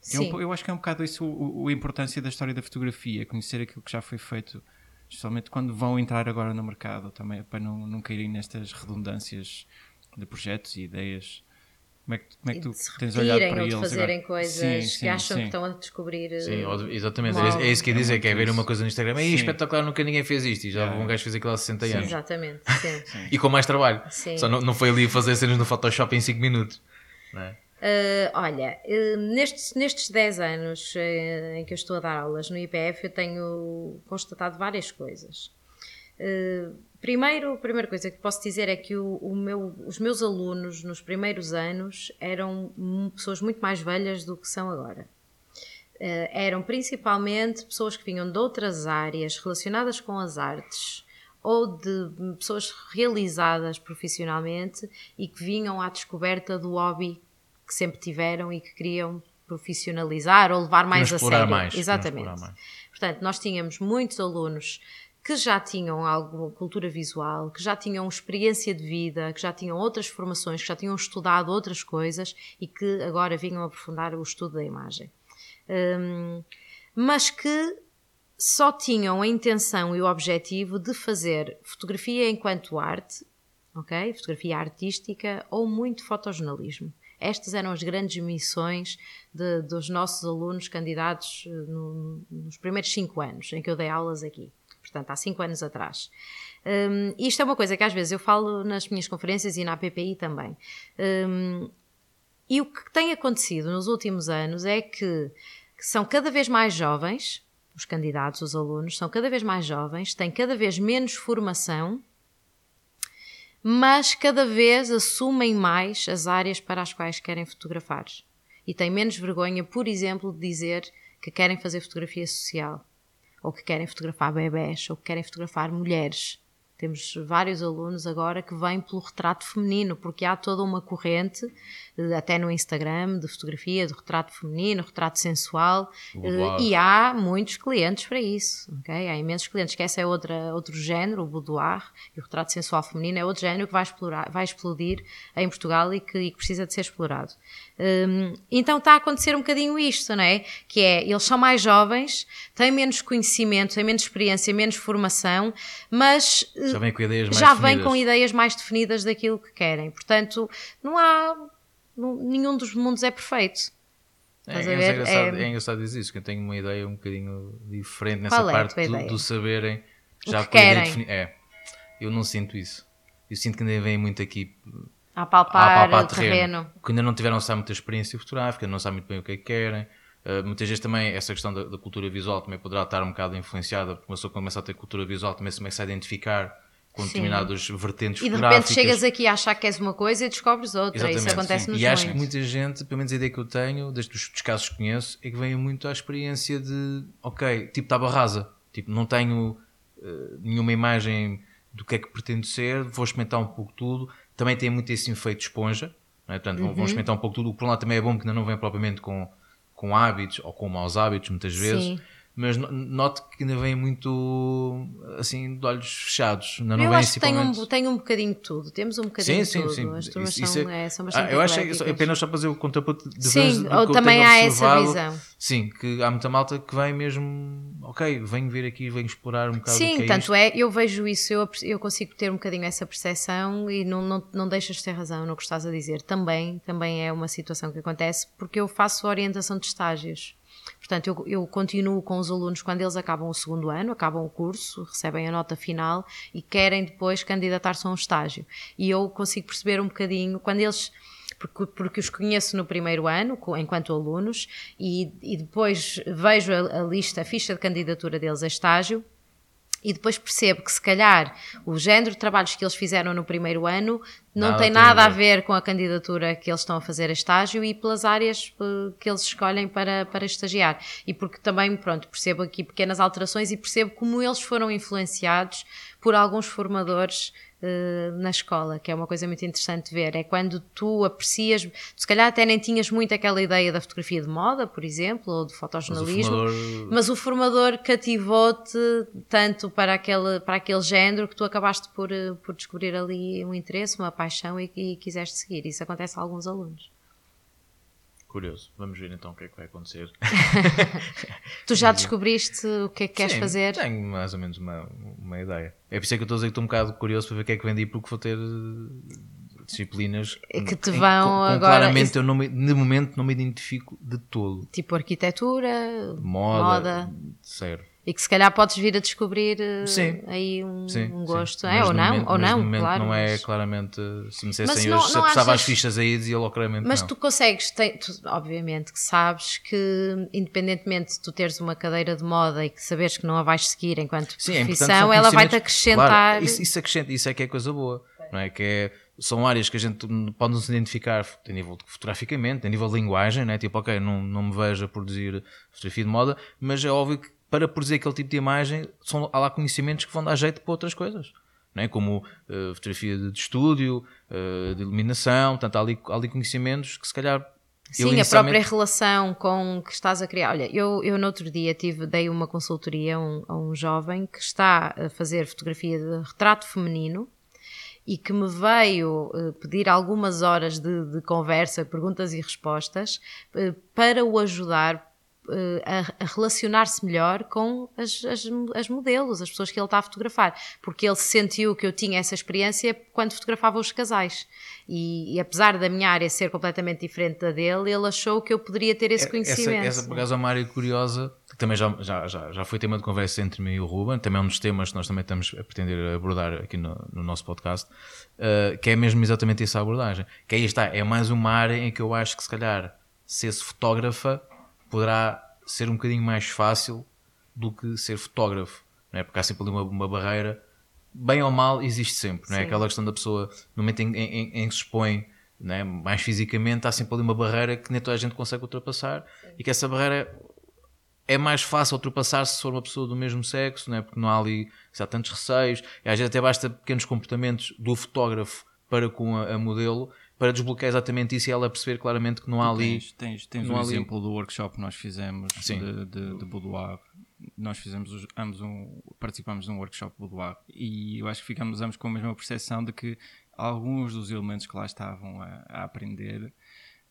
Sim. Eu, eu acho que é um bocado isso o, o, a importância da história da fotografia, conhecer aquilo que já foi feito, especialmente quando vão entrar agora no mercado, também para não, não caírem nestas redundâncias de projetos e ideias. Como é que, como é que tu tens olhado para ou eles? de fazerem agora? coisas sim, sim, que acham sim. que estão a descobrir. Sim, eh, exatamente. É, é, isso que ia dizer, é que é ver uma coisa no Instagram. É espetacular, nunca ninguém fez isto. E já é. um gajo fez aquilo há 60 anos. Exatamente, e com mais trabalho. Só não, não foi ali fazer cenas no Photoshop em 5 minutos. Uh, olha, uh, nestes, nestes 10 anos uh, em que eu estou a dar aulas no IPF, eu tenho constatado várias coisas. Primeiro, a primeira coisa que posso dizer é que o, o meu, os meus alunos nos primeiros anos eram pessoas muito mais velhas do que são agora. Uh, eram principalmente pessoas que vinham de outras áreas relacionadas com as artes ou de pessoas realizadas profissionalmente e que vinham à descoberta do hobby que sempre tiveram e que queriam profissionalizar ou levar mais a sério. Mais, Exatamente. Mais. Portanto, nós tínhamos muitos alunos que já tinham alguma cultura visual, que já tinham experiência de vida, que já tinham outras formações, que já tinham estudado outras coisas e que agora vinham aprofundar o estudo da imagem. Um, mas que só tinham a intenção e o objetivo de fazer fotografia enquanto arte, ok? Fotografia artística ou muito fotojornalismo. Estas eram as grandes missões de, dos nossos alunos candidatos eh, no, nos primeiros cinco anos em que eu dei aulas aqui portanto há cinco anos atrás. Um, isto é uma coisa que às vezes eu falo nas minhas conferências e na APPI também. Um, e o que tem acontecido nos últimos anos é que são cada vez mais jovens, os candidatos, os alunos, são cada vez mais jovens, têm cada vez menos formação, mas cada vez assumem mais as áreas para as quais querem fotografar. E têm menos vergonha, por exemplo, de dizer que querem fazer fotografia social ou que querem fotografar bebés, ou que querem fotografar mulheres. Temos vários alunos agora que vêm pelo retrato feminino, porque há toda uma corrente, eh, até no Instagram, de fotografia, de retrato feminino, retrato sensual, Boudoir. eh, e há muitos clientes para isso, ok? Há imensos clientes, que esse é outra, outro género, o boudoir, e o retrato sensual feminino é outro género que vai, explorar, vai explodir em Portugal e que, e que precisa de ser explorado. Hum, então está a acontecer um bocadinho isto, não é? Que é, eles são mais jovens, têm menos conhecimento, têm menos experiência, menos formação, mas Já vem com ideias mais já vem definidas. com ideias mais definidas daquilo que querem. Portanto, não há. não- nenhum dos mundos é perfeito. É, é engraçado, É- é engraçado dizer isso, que eu tenho uma ideia um bocadinho diferente nessa Qual é parte do, do saberem O já que com a ideia querem. defini- É, eu não sinto isso. Eu sinto que ainda vem muito aqui A a palpar, palpar o terreno. que ainda não tiveram sabe, muita experiência fotográfica, não sabem muito bem o que é que querem. Uh, muitas vezes também essa questão da, da cultura visual também poderá estar um bocado influenciada, porque uma pessoa quando começa a ter cultura visual também se começa a identificar com Sim. determinadas vertentes E de repente chegas aqui a achar que és uma coisa e descobres outra. Isso acontece sim. nos E acho que muita gente, pelo menos a ideia que eu tenho, desde os dos casos que conheço, é que vem muito à experiência de, ok, tipo, estava rasa, tipo, não tenho eh, nenhuma imagem do que é que pretendo ser, vou experimentar um pouco tudo. Também tem muito esse efeito esponja, não é? portanto, Uhum. vão experimentar um pouco tudo. O que por um lado também é bom, porque ainda não vem propriamente com, com hábitos ou com maus hábitos, muitas vezes. Sim. Mas no- note que ainda vem muito assim de olhos fechados. Não Eu vem acho que tem um, tem um bocadinho de tudo. Temos um bocadinho Sim, sim, de tudo. sim. As turmas Isso- são, isso é, são Ah, bastante eu acho que é ecléticas. apenas só fazer o contraponto de Sim, ou eu também há essa visão. Sim, que há muita malta que vem mesmo, ok, venho vir aqui, venho explorar um bocado o Sim, que é tanto isto. é, eu vejo isso, eu, eu consigo ter um bocadinho essa percepção e não, não, não deixas de ter razão no que estás a dizer. Também, também é uma situação que acontece porque eu faço orientação de estágios. Portanto, eu, eu continuo com os alunos quando eles acabam o segundo ano, acabam o curso, recebem a nota final e querem depois candidatar-se a um estágio. E eu consigo perceber um bocadinho quando eles porque, porque os conheço no primeiro ano, enquanto alunos, e, e depois vejo a, a lista, a ficha de candidatura deles a estágio, e depois percebo que se calhar o género de trabalhos que eles fizeram no primeiro ano não tem a nada a ver. ver com a candidatura que eles estão a fazer a estágio e pelas áreas eh, que eles escolhem para, para estagiar. E porque também, pronto, percebo aqui pequenas alterações e percebo como eles foram influenciados por alguns formadores eh, na escola, que é uma coisa muito interessante de ver. É quando tu aprecias, se calhar até nem tinhas muito aquela ideia da fotografia de moda, por exemplo, ou de Mas o fotojornalismo, formador- mas o formador cativou-te tanto para aquele, para aquele género que tu acabaste por, eh, por descobrir ali um interesse, uma paixão e, e quiseste seguir. Isso acontece a alguns alunos. Curioso, vamos ver então o que é que vai acontecer. Tu já descobriste o que é que queres Sim, fazer? Tenho mais ou menos uma, uma ideia. É por isso é que eu estou a dizer que estou um bocado curioso para ver o que é que vem daí, porque vou ter eh, disciplinas Que te em- vão com agora- Claramente, isso- eu não me, de momento não me identifico de todo. Tipo arquitetura, Moda, moda. zero. E que se calhar podes vir a descobrir eh, Sim. aí um, Sim, um gosto. É, ou não, momento- ou não, momento claro. não é mas- claramente. Se me dissessem não- hoje, se não apostava achas- as fichas aí, dizia logo claramente Mas não. tu consegues, tu- obviamente que sabes que independentemente de tu teres uma cadeira de moda e que saberes que não a vais seguir enquanto Sim, é profissão, são ela vai-te acrescentar. Claro, isso, isso acrescenta, isso é que é coisa boa, não é? Que é- são áreas que a gente pode nos identificar a nível de, fotograficamente, a nível de linguagem, não é? Tipo, ok, não, não me vejo a produzir fotografia de moda, mas é óbvio que para produzir aquele tipo de imagem são, há lá conhecimentos que vão dar jeito para outras coisas. Não é? Como eh, fotografia de, de estúdio, eh, de iluminação, portanto, há ali, há ali conhecimentos que se calhar. Sim, a inicialmente- própria relação com que estás a criar. Olha, eu, eu no outro dia tive, dei uma consultoria a um, a um jovem que está a fazer fotografia de retrato feminino e que me veio eh, pedir algumas horas de, de conversa, perguntas e respostas para o ajudar a, a relacionar-se melhor com as, as, as modelos, as pessoas que ele está a fotografar, porque ele sentiu que eu tinha essa experiência quando fotografava os casais. E, e apesar da minha área ser completamente diferente da dele, ele achou que eu poderia ter esse conhecimento. É, Essa, essa por acaso é uma área curiosa, que também já, já, já, já foi tema de conversa entre mim e o Ruben, também é um dos temas que nós também estamos a pretender abordar aqui no, no nosso podcast, uh, que é mesmo exatamente essa abordagem. Que aí está, é mais uma área em que eu acho que se calhar, se esse fotógrafa poderá ser um bocadinho mais fácil do que ser fotógrafo, não é? porque há sempre ali uma, uma barreira, bem ou mal, existe sempre, não é? Sim. Aquela questão da pessoa, no momento em, em, em que se expõe é? mais fisicamente, há sempre ali uma barreira que nem toda a gente consegue ultrapassar e que essa barreira é mais fácil ultrapassar-se se for uma pessoa do mesmo sexo, não é? porque não há ali se há tantos receios, e às vezes até basta pequenos comportamentos do fotógrafo para com a, a modelo para desbloquear exatamente isso e ela perceber claramente que não há ali. Tens, tens, tens um ali- exemplo do workshop que nós fizemos Sim. de, de, de boudoir. Nós fizemos os- ambos um, participamos de um workshop boudoir e eu acho que ficamos ambos com a mesma percepção de que alguns dos elementos que lá estavam a, a aprender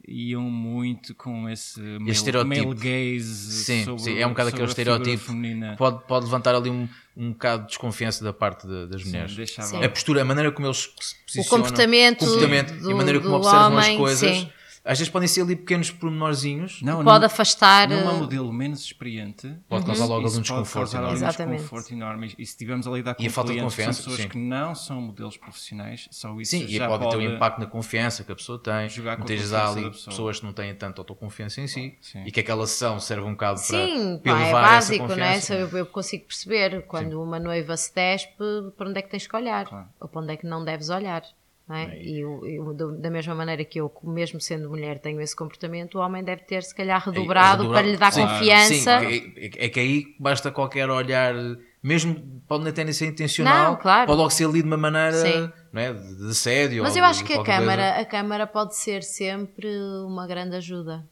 iam muito com esse male, estereotipo. male gaze Sim, sobre, sim, é um bocado aquele estereotipo feminina. Pode, pode levantar ali um, um bocado de desconfiança da parte de- das mulheres. Sim. A postura, a maneira como eles se O posicionam, comportamento, o comportamento do, e a maneira como do observam homem, as coisas. sim. Às vezes podem ser ali pequenos pormenorzinhos. Não, pode num- afastar. numa eh, modelo menos experiente Pode causar logo isso algum pode desconforto causar enorme. algum Exatamente. desconforto enorme e se estivermos a lidar com E a falta de confiança, pessoas sim. que não são modelos profissionais só isso Sim, e já pode, pode ter um impacto na confiança que a pessoa tem. jogar com a Muitas há ali pessoas que não têm tanta autoconfiança em si Sim. e que aquela sessão serve um bocado Sim, para, pá, é básico, essa né? confiança. Eu, eu consigo perceber quando uma noiva se despe, para onde é que tens que olhar, Claro. ou para onde é que não deves olhar. Não é? E eu, eu, da mesma maneira que eu, mesmo sendo mulher, tenho esse comportamento, o homem deve ter, se calhar, redobrado Redobrado. para lhe dar Sim, confiança. Sim, é, é que aí basta qualquer olhar, mesmo pode ter nem ser intencional, Não, claro. pode logo ser ali de uma maneira Sim. não é, de, assédio. Mas eu acho que a câmara, coisa. a câmara pode ser sempre uma grande ajuda.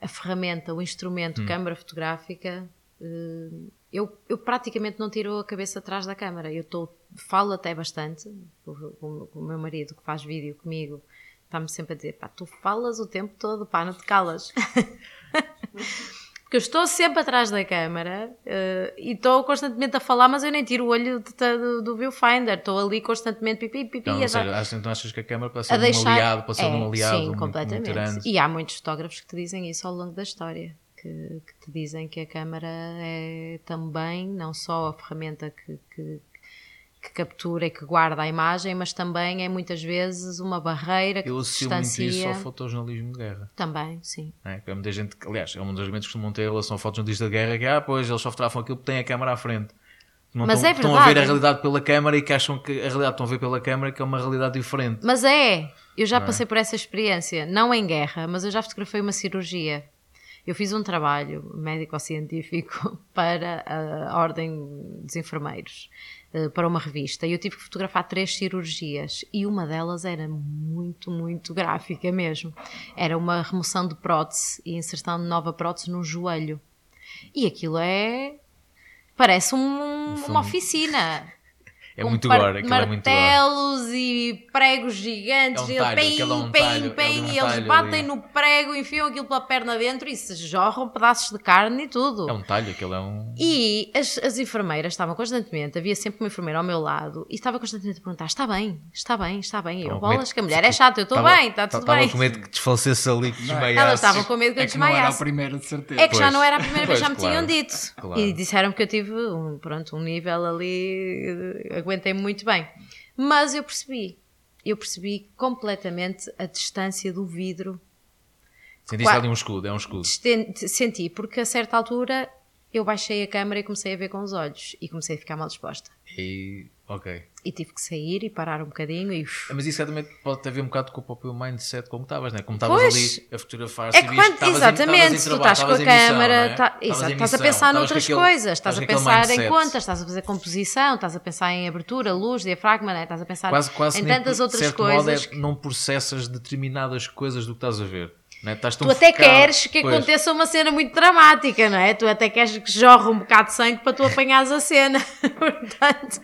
A ferramenta, o instrumento, Hum. câmara fotográfica, eh, eu, eu praticamente não tiro a cabeça atrás da câmara. Eu tô, falo até bastante com, com- com o meu marido que faz vídeo comigo. Está-me sempre a dizer, pá, tu falas o tempo todo, pá, não te calas. Porque eu estou sempre atrás da câmara eh, e estou constantemente a falar, mas eu nem tiro o olho de- do, do viewfinder. Estou ali constantemente pipi, pipi, Então, a seja, achas- então achas que a câmara pode ser a um deixar. aliado, pode ser É, um aliado sim, completamente. E há muitos fotógrafos que te dizem isso ao longo da história. Que, que te dizem que a câmara é também não só a ferramenta que, que, que captura e que guarda a imagem, mas também é muitas vezes uma barreira que Eu associo muito distancia. isso ao fotojornalismo de guerra. Também, sim. É? Há muita gente, que- aliás, é um dos argumentos que costumam ter em relação ao fotojornalista de guerra, que é, ah, pois, eles só fotografam aquilo que tem a câmara à frente. Não Mas estão, é estão a ver a verdade. realidade pela câmara e que acham que a realidade estão a ver pela câmara que é uma realidade diferente. Mas é, eu já Não é? passei por essa experiência, não em guerra, mas eu já fotografei uma cirurgia. Eu fiz um trabalho médico-científico para a Ordem dos Enfermeiros, eh, para uma revista, e eu tive que fotografar três cirurgias, e uma delas era muito, muito gráfica mesmo. Era uma remoção de prótese e inserção de nova prótese no joelho. E aquilo é. Parece um- uma oficina. É com muito gore, aquilo é muito gore. martelos e pregos gigantes, É um e talho, pim, aquilo é um pim, é ali um e eles batem ali. no prego, enfiam aquilo pela perna dentro e se jorram pedaços de carne e tudo. É um talho, aquilo é um. E as, as enfermeiras estavam constantemente, havia sempre uma enfermeira ao meu lado e estava constantemente a perguntar: está bem, está bem, está bem. E eu, Estava com medo bolas, que a mulher é chata, eu estou Estava- bem, está tudo Estava bem. com medo que desfalecesse ali, que desmaiasse. Elas estavam com medo que eu É que não era a desmaiasse. primeira de certeza. É que já não era a primeira vez, já me claro. tinham dito. Claro. E disseram que eu tive um, pronto, um nível ali, aguentei muito bem. Mas eu percebi, eu percebi completamente a distância do vidro. Sentiste Qua- ali um escudo, é um escudo. Senti, porque a certa altura eu baixei a câmera e comecei a ver com os olhos e comecei a ficar mal disposta. E. Ok. E tive que sair e parar um bocadinho e. É, Mas isso certamente pode ter a ver um bocado com o próprio mindset como estavas, né? Como estavas ali a fotografar, É viste quando, em- exatamente, tu estás com a câmara, é? tá- estás a pensar noutras coisas, estás a pensar em contas, estás a fazer composição, estás a pensar em abertura, luz, diafragma, né? estás a pensar em tantas outras coisas. Modo é, não processas determinadas coisas do que estás a ver. É? Tu até focado- queres que Pois. aconteça uma cena muito dramática, não é? Tu até queres que jorre um bocado de sangue para tu apanhares a cena. Portanto,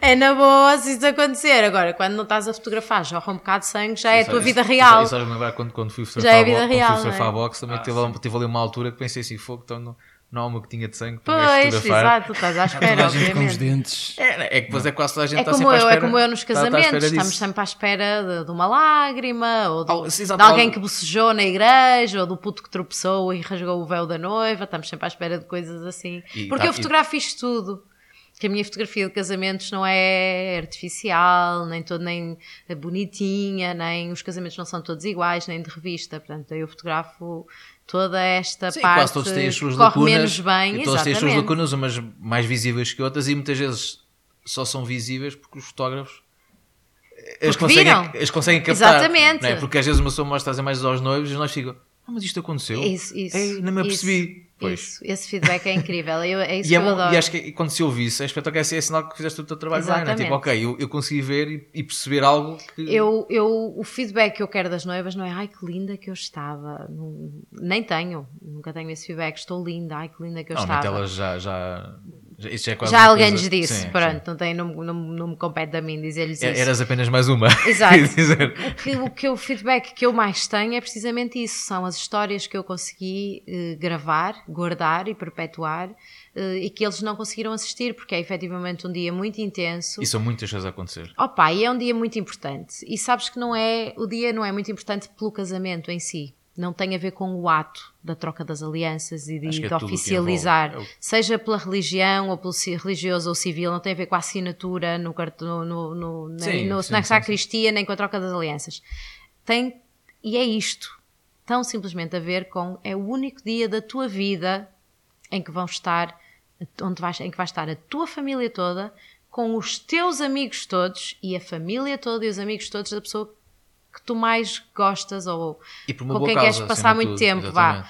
é na boa se isso acontecer. Agora, quando não estás a fotografar, jorra um bocado de sangue, já é a Isso- tua vida isso- real. Isso, isso, lembrar quando, quando fui Já fotografar é a vida bo- quando fui real, fotografar é? box, também Ah, tive, tive ali uma altura que pensei assim, fogo, então não, não há uma gotinha de sangue para Pois, fotografar. exato, estás à Toda espera, a gente com os obviamente. dentes. É, é que depois é quase toda a gente É está como sempre à eu, é espera. como eu nos está- está casamentos, espera estamos sempre à espera de, de uma lágrima, ou sim, exato, de alguém que bocejou na igreja, ou do puto que tropeçou e rasgou o véu da noiva, estamos sempre à espera de coisas assim. E Porque tá- eu fotografo isto tudo. Que a minha fotografia de casamentos não é artificial, nem, todo, nem bonitinha, nem os casamentos não são todos iguais, nem de revista. Portanto, eu fotografo toda esta Sim, parte quase todos têm as suas corre lacunas. menos bem. e todos têm as suas lacunas, umas mais visíveis que outras, e muitas vezes só são visíveis porque os fotógrafos eles Porque conseguem, viram. eles conseguem captar. Exatamente. não é? Porque às vezes uma pessoa mostra as imagens aos noivos e nós ficam, ah, mas isto aconteceu. Isso, isso, Ei, não me apercebi. Pois. Isso, esse feedback é incrível. Eu, é isso E, que é eu bom- adoro. e acho que e quando se ouve isso, é espetacular, é sinal que fizeste o teu trabalho bem, né? Exatamente. Tipo, ok, eu, eu consegui ver e, e perceber algo que. Eu, eu, o feedback que eu quero das noivas não é ai que linda que eu estava. Não- nem tenho, nunca tenho esse feedback. Estou linda, ai que linda que eu Normalmente estava. elas já, já isso já é quase Já alguém lhes disse, Sim, pronto, Não, tem, não, não, não me compete a mim dizer-lhes sim. isso. É- Eras apenas mais uma. Exato. O que, o que o feedback que eu mais tenho é precisamente isso: são as histórias que eu consegui eh, gravar, guardar e perpetuar eh, e que eles não conseguiram assistir, porque é efetivamente um dia muito intenso. E são muitas coisas a acontecer. Opa, e é um dia muito importante. E sabes que não é, o dia não é muito importante pelo casamento em si. Não tem a ver com o ato da troca das alianças e de, é de oficializar, envolve. É o- seja pela religião ou pelo religioso ou civil, não tem a ver com a assinatura no, cartão, no, no, nem Sim, no- sim, na sim, sacristia, nem com a troca das alianças. Tem, e é isto, tão simplesmente a ver com é o único dia da tua vida em que vão estar onde vais, em que vai estar a tua família toda com os teus amigos todos e a família toda e os amigos todos da pessoa que tu mais gostas ou com quem causa, queres passar muito tudo, tempo, vá.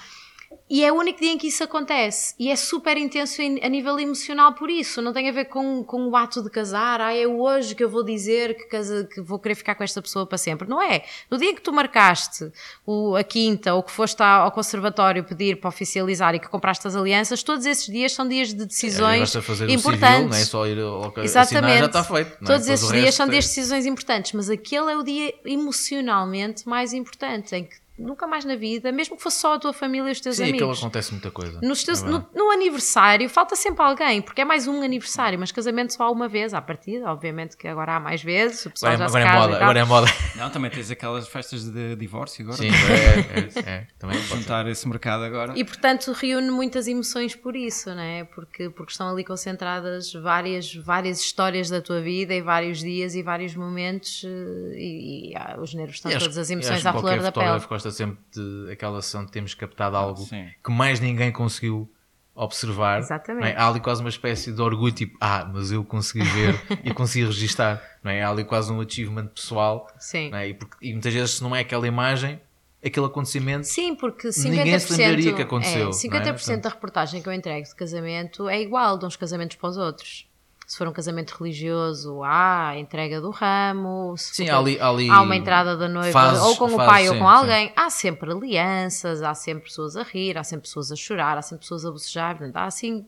E é o único dia em que isso acontece. E é super intenso em- a nível emocional por isso. Não tem a ver com, com o ato de casar. Ah, é hoje que eu vou dizer que, casa, que vou querer ficar com esta pessoa para sempre. Não é. No dia que tu marcaste o, a quinta ou que foste ao conservatório pedir para oficializar e que compraste as alianças, todos esses dias são dias de É, decisões basta fazer importantes. civil, não é só ir ao Exatamente. assinar, já está feito. é? Todos esses dias são é- dias de decisões importantes, mas aquele é o dia emocionalmente mais importante, em que nunca mais na vida, mesmo que fosse só a tua família e os teus Sim, aquilo amigos. acontece muita coisa. Nos teus- É no, no aniversário falta sempre alguém, porque é mais um aniversário, mas casamento só há uma vez à partida, obviamente que agora há mais vezes, o pessoal Agora, é- já agora se é moda, agora é moda. Não, também tens aquelas festas de divórcio agora. Sim, é, é, é, também pode ser. Juntar esse mercado agora. E portanto reúne muitas emoções por isso, não é? Porque, porque estão ali concentradas várias, várias histórias da tua vida e vários dias e vários momentos eh, e, e, ah, os nervos estão E todas as emoções à flor da pele. Gosta sempre de aquela sessão de termos captado algo Sim. que mais ninguém conseguiu observar. Exatamente. não é? Há ali quase uma espécie de orgulho, tipo, ah, mas eu consegui ver e consegui registar. Não é? Há ali quase um achievement pessoal. Sim. não é? e, porque- e muitas vezes, se não é aquela imagem, aquele acontecimento. Sim, porque 50%, Ninguém se lembraria que aconteceu, é, não 50% é? da reportagem que eu entrego de casamento é igual de uns casamentos para os outros. Se for um casamento religioso, há a entrega do ramo. se Sim, for- há ali, ali há uma entrada da noiva, ou com o pai ou sim, com sim. alguém. Há sempre alianças, há sempre pessoas a rir, há sempre pessoas a chorar, há sempre pessoas a bocejar. Portanto, há assim.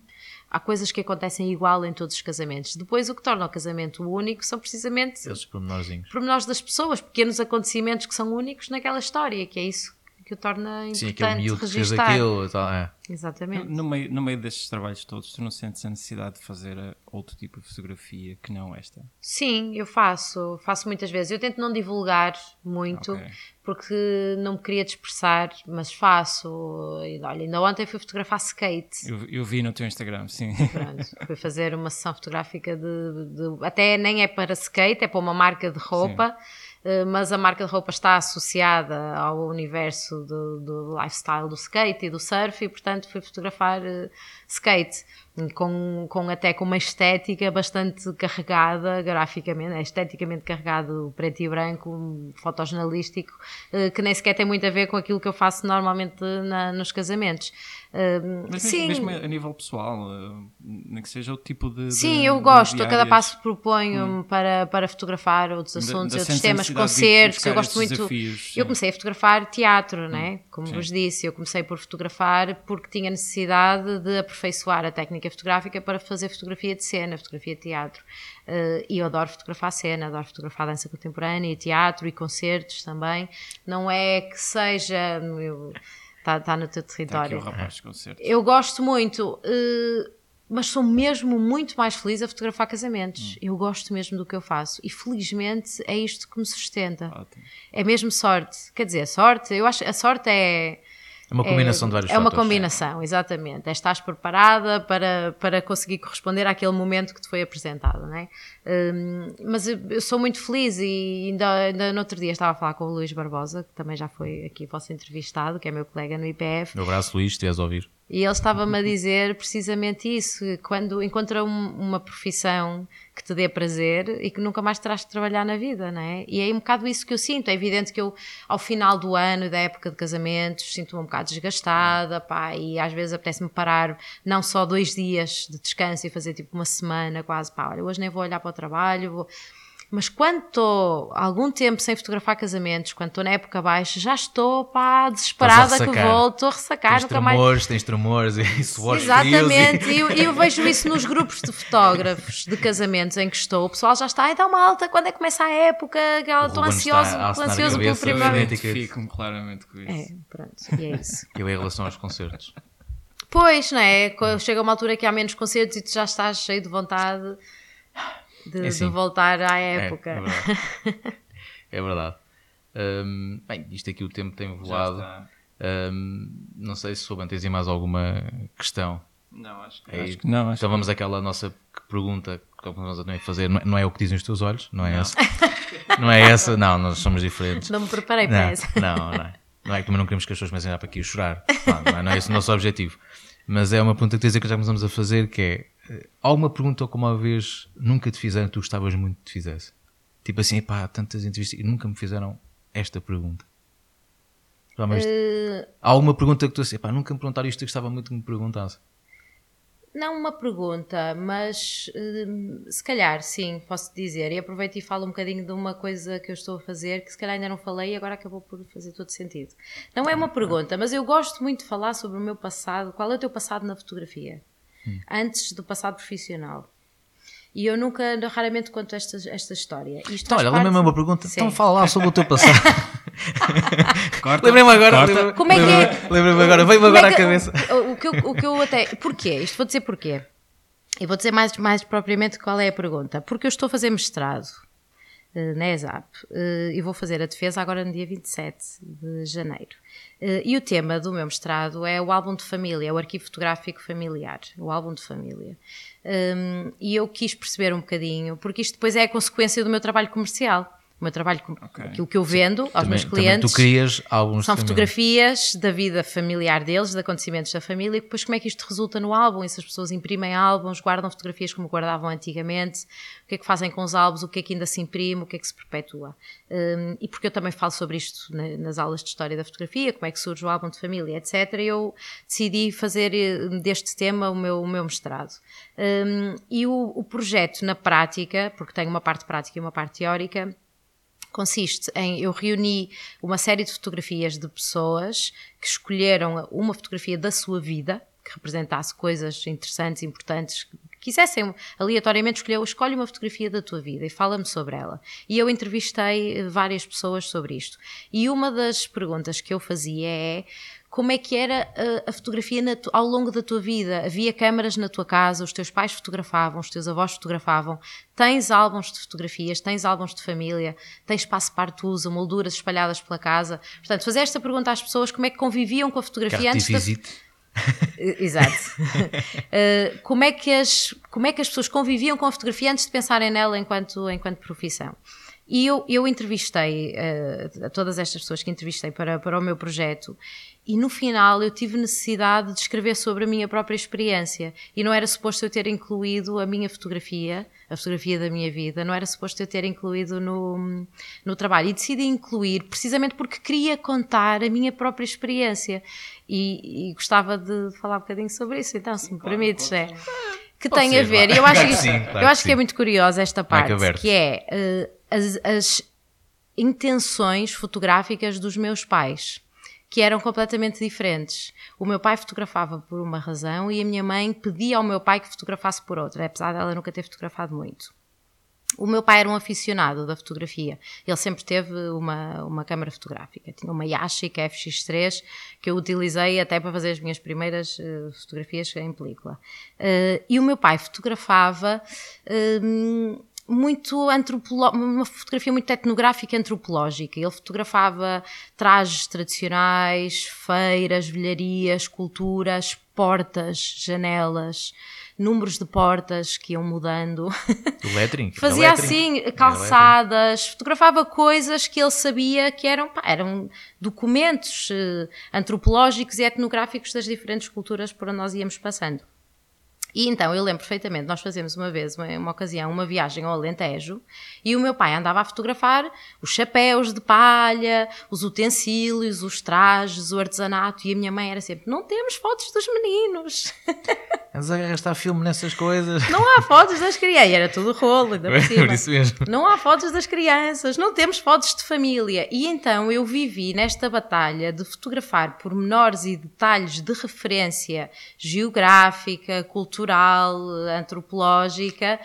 Há coisas que acontecem igual em todos os casamentos. Depois, o que torna o casamento único são precisamente Esses pormenorzinhos. pormenores das pessoas, pequenos acontecimentos que são únicos naquela história, que é isso que o torna importante Sim, aquele miúdo que fez registar. aquilo. e tal, é. Exatamente. No meio, no meio destes trabalhos todos, tu não sentes a necessidade de fazer eh, outro tipo de fotografia que não esta? Sim, eu faço, faço muitas vezes. Eu tento não divulgar muito, Ok. porque não me queria dispersar, mas faço. E, olha, ainda ontem fui fotografar skate. Eu, eu vi no teu Instagram, sim. Pronto, fui fazer uma sessão fotográfica de, de- Até nem é para skate, é para uma marca de roupa, eh, mas a marca de roupa está associada ao universo do, do lifestyle do skate e do surf, e portanto fui fotografar eh, skate. Com, com até com uma estética bastante carregada graficamente, é esteticamente carregado preto e branco, fotojornalístico, eh, que nem sequer tem muito a ver com aquilo que eu faço normalmente na- nos casamentos. Eh, Mas sim, mesmo, a nível pessoal, eh, nem que seja o tipo de. Sim, de- eu gosto. A cada passo proponho-me para, para fotografar outros assuntos, ainda outros sentes temas, concertos. Eu gosto muito. desafios, eu comecei a fotografar teatro, né? Como Sim. vos disse, eu comecei por fotografar porque tinha necessidade de aperfeiçoar a técnica fotográfica para fazer fotografia de cena, fotografia de teatro. Eh, e eu adoro fotografar cena, adoro fotografar dança contemporânea e teatro e concertos também. Não é que seja. Está tá no teu aqui território. o rapaz. Eu gosto muito, eh, mas sou mesmo muito mais feliz a fotografar casamentos. Eu gosto mesmo do que eu faço e felizmente é isto que me sustenta. Ótimo. É mesmo sorte. Quer dizer, sorte, eu acho a sorte é. É uma combinação de vários É uma fatores. combinação, exatamente. É estás preparada para, para conseguir corresponder àquele momento que te foi apresentado, não é? Hum, mas eu, sou muito feliz e ainda, ainda no outro dia estava a falar com o Luís Barbosa, que também já foi aqui vosso entrevistado, que é meu colega no IPF, Um abraço, Luís, se a ouvir. E ele estava-me a dizer precisamente isso: quando encontra um, uma profissão que te dê prazer e que nunca mais terás de trabalhar na vida, não é? E é um bocado isso que eu sinto. É evidente que eu, ao final do ano e da época de casamentos, sinto-me um bocado desgastada, pá, e às vezes apetece-me parar não só dois dias de descanso e fazer tipo uma semana quase, pá, olha, hoje nem vou olhar para o trabalho, vou mas quando estou algum tempo sem fotografar casamentos, quando estou na época baixa, já estou pá, desesperada que volto, estou a ressacar, tens nunca tremores, mais. Tens tremores, e suores Exatamente, e... e eu, eu, vejo isso nos grupos de fotógrafos de casamentos em que estou. O pessoal já está, então malta, quando é que começa a época? Estou ansioso, ansioso pelo primeiro. Fico-me claramente com isso. É, pronto, e é isso. Eu em relação aos concertos. Pois, não é? Chega uma altura que há menos concertos e tu já estás cheio de vontade de, é assim. de voltar à é, época. É, é verdade. é verdade. Um, bem, isto aqui o tempo tem voado. Um, não sei se souber, tens mais alguma questão? Não, acho que, é, acho que não. Acho então vamos àquela nossa pergunta que vamos também fazer. Não é, não é, o que dizem os teus olhos, não é não. essa. não é essa, não, nós somos diferentes. Não me preparei para essa. Não, não é. Não é que também não queremos que as pessoas comecem a para aqui a chorar. Não, não, é, não é esse o nosso objetivo. Mas é uma pergunta que dizer que já começamos a fazer que é Há uma pergunta que uma vez nunca te fizeram tu gostavas muito que te fizesse? Tipo assim, pá, tantas entrevistas e nunca me fizeram esta pergunta. Mas, uh... Há alguma pergunta que tu assim, pá, nunca me perguntaram isto e gostava muito que me perguntasse? Não uma pergunta, mas uh, se calhar sim, posso dizer. E aproveito e falo um bocadinho de uma coisa que eu estou a fazer que se calhar ainda não falei e agora acabou por fazer todo sentido. Não é uma pergunta, mas eu gosto muito de falar sobre o meu passado. Qual é o teu passado na fotografia? Hum. antes do passado profissional. E eu nunca, raramente conto esta, esta história. Isto então, olha, parte... lembra-me uma pergunta. Sim. Então fala lá sobre o teu passado. Lembrei-me agora. Lembra Como é que é? Lembrei-me agora, veio-me agora é à cabeça. O que, eu, o que eu até. Porquê? Isto vou dizer porquê. E vou dizer mais, mais propriamente qual é a pergunta. Porque eu estou a fazer mestrado na ESAP uh, e vou fazer a defesa agora no dia 27 de janeiro. Uh, e o tema do meu mestrado é o álbum de família, é o arquivo fotográfico familiar, o álbum de família. Um, e eu quis perceber um bocadinho, porque isto depois é a consequência do meu trabalho comercial o meu trabalho, okay. aquilo que eu vendo Sim. aos também, meus clientes. tu crias álbuns São fotografias da vida familiar deles, de acontecimentos da família, e depois como é que isto resulta no álbum? E se as pessoas imprimem álbuns, guardam fotografias como guardavam antigamente, o que é que fazem com os álbuns, o que é que ainda se imprime, o que é que se perpetua. Um, e porque eu também falo sobre isto nas aulas de História da Fotografia, como é que surge o álbum de família, etc. Eu decidi fazer eh, deste tema o meu, o meu mestrado. Um, e o, o projeto na prática, porque tem uma parte prática e uma parte teórica, consiste em eu reuni uma série de fotografias de pessoas que escolheram uma fotografia da sua vida que representasse coisas interessantes, importantes, que quisessem aleatoriamente escolher, escolhe uma fotografia da tua vida e fala-me sobre ela. E eu entrevistei várias pessoas sobre isto. E uma das perguntas que eu fazia é como é que era a, a fotografia tu, ao longo da tua vida? Havia câmaras na tua casa, os teus pais fotografavam, os teus avós fotografavam, tens álbuns de fotografias, tens álbuns de família, tens espaço partusa, molduras espalhadas pela casa. Portanto, fazer esta pergunta às pessoas como é que conviviam com a fotografia antes da... Exato. uh, como, é que as, como é que as pessoas conviviam com a fotografia antes de pensarem nela enquanto, enquanto profissão? E eu, eu entrevistei uh, a todas estas pessoas que entrevistei para, para o meu projeto e no final eu tive necessidade de escrever sobre a minha própria experiência. E não era suposto eu ter incluído a minha fotografia, a fotografia da minha vida, não era suposto eu ter incluído no, no trabalho. E decidi incluir precisamente porque queria contar a minha própria experiência. E, e gostava de falar um bocadinho sobre isso, então se me claro, permites, é. que tem ser, a ver, claro. eu acho, que, sim, claro eu acho que, que é muito curiosa esta parte, que é uh, as, as intenções fotográficas dos meus pais que eram completamente diferentes. O meu pai fotografava por uma razão e a minha mãe pedia ao meu pai que fotografasse por outra, apesar dela nunca ter fotografado muito. O meu pai era um aficionado da fotografia. Ele sempre teve uma, uma câmara fotográfica. Tinha uma Yashica FX3 que eu utilizei até para fazer as minhas primeiras uh, fotografias em película. Uh, e o meu pai fotografava. Uh, muito uma fotografia muito etnográfica antropológica. Ele fotografava trajes tradicionais, feiras, velharias, culturas, portas, janelas, números de portas que iam mudando. O lettering. Fazia assim lettering. calçadas, fotografava coisas que ele sabia que eram, pá, eram documentos eh, antropológicos e etnográficos das diferentes culturas por onde nós íamos passando. E então eu lembro perfeitamente, nós fazemos uma vez, uma, uma ocasião, uma viagem ao Alentejo e o meu pai andava a fotografar os chapéus de palha, os utensílios, os trajes, o artesanato e a minha mãe era sempre: Não temos fotos dos meninos, Andas a gastar filme nessas coisas. não há fotos das crianças. Era tudo rolo, ainda por cima. Por isso mesmo. Não há fotos das crianças, não temos fotos de família. E então eu vivi nesta batalha de fotografar pormenores e detalhes de referência geográfica, cultural, antropológica.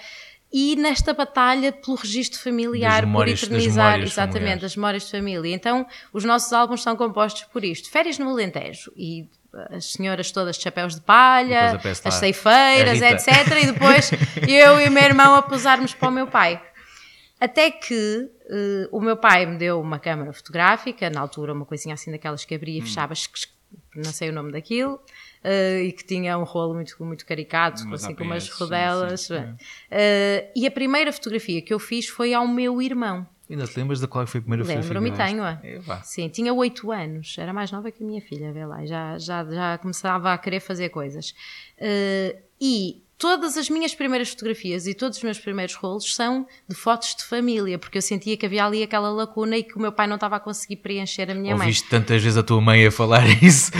E nesta batalha pelo registro familiar, Das memórias- por das eternizar memórias exatamente familiares. as memórias de família. Então, os nossos álbuns são compostos por isto: férias no Alentejo e as senhoras todas de chapéus de palha, as ceifeiras, Rita. etc. E depois eu e o meu irmão a posarmos para o meu pai. Até que eh, o meu pai me deu uma câmara fotográfica, na altura uma coisinha assim daquelas que abria e fechava, não sei o nome daquilo, eh, e que tinha um rolo muito, muito caricato, Umas assim com umas rodelas. sim, sim. Eh, e a primeira fotografia que eu fiz foi ao meu irmão. Ainda te lembras de qual foi a primeira fotografia? Lembro-me, tenho-a. É. Sim, tinha 8 anos, era mais nova que a minha filha, vê lá, já, já, já começava a querer fazer coisas. Eh, e todas as minhas primeiras fotografias e todos os meus primeiros rolos são de fotos de família, porque eu sentia que havia ali aquela lacuna e que o meu pai não estava a conseguir preencher a minha mãe. Ouviste tantas vezes a tua mãe a falar isso.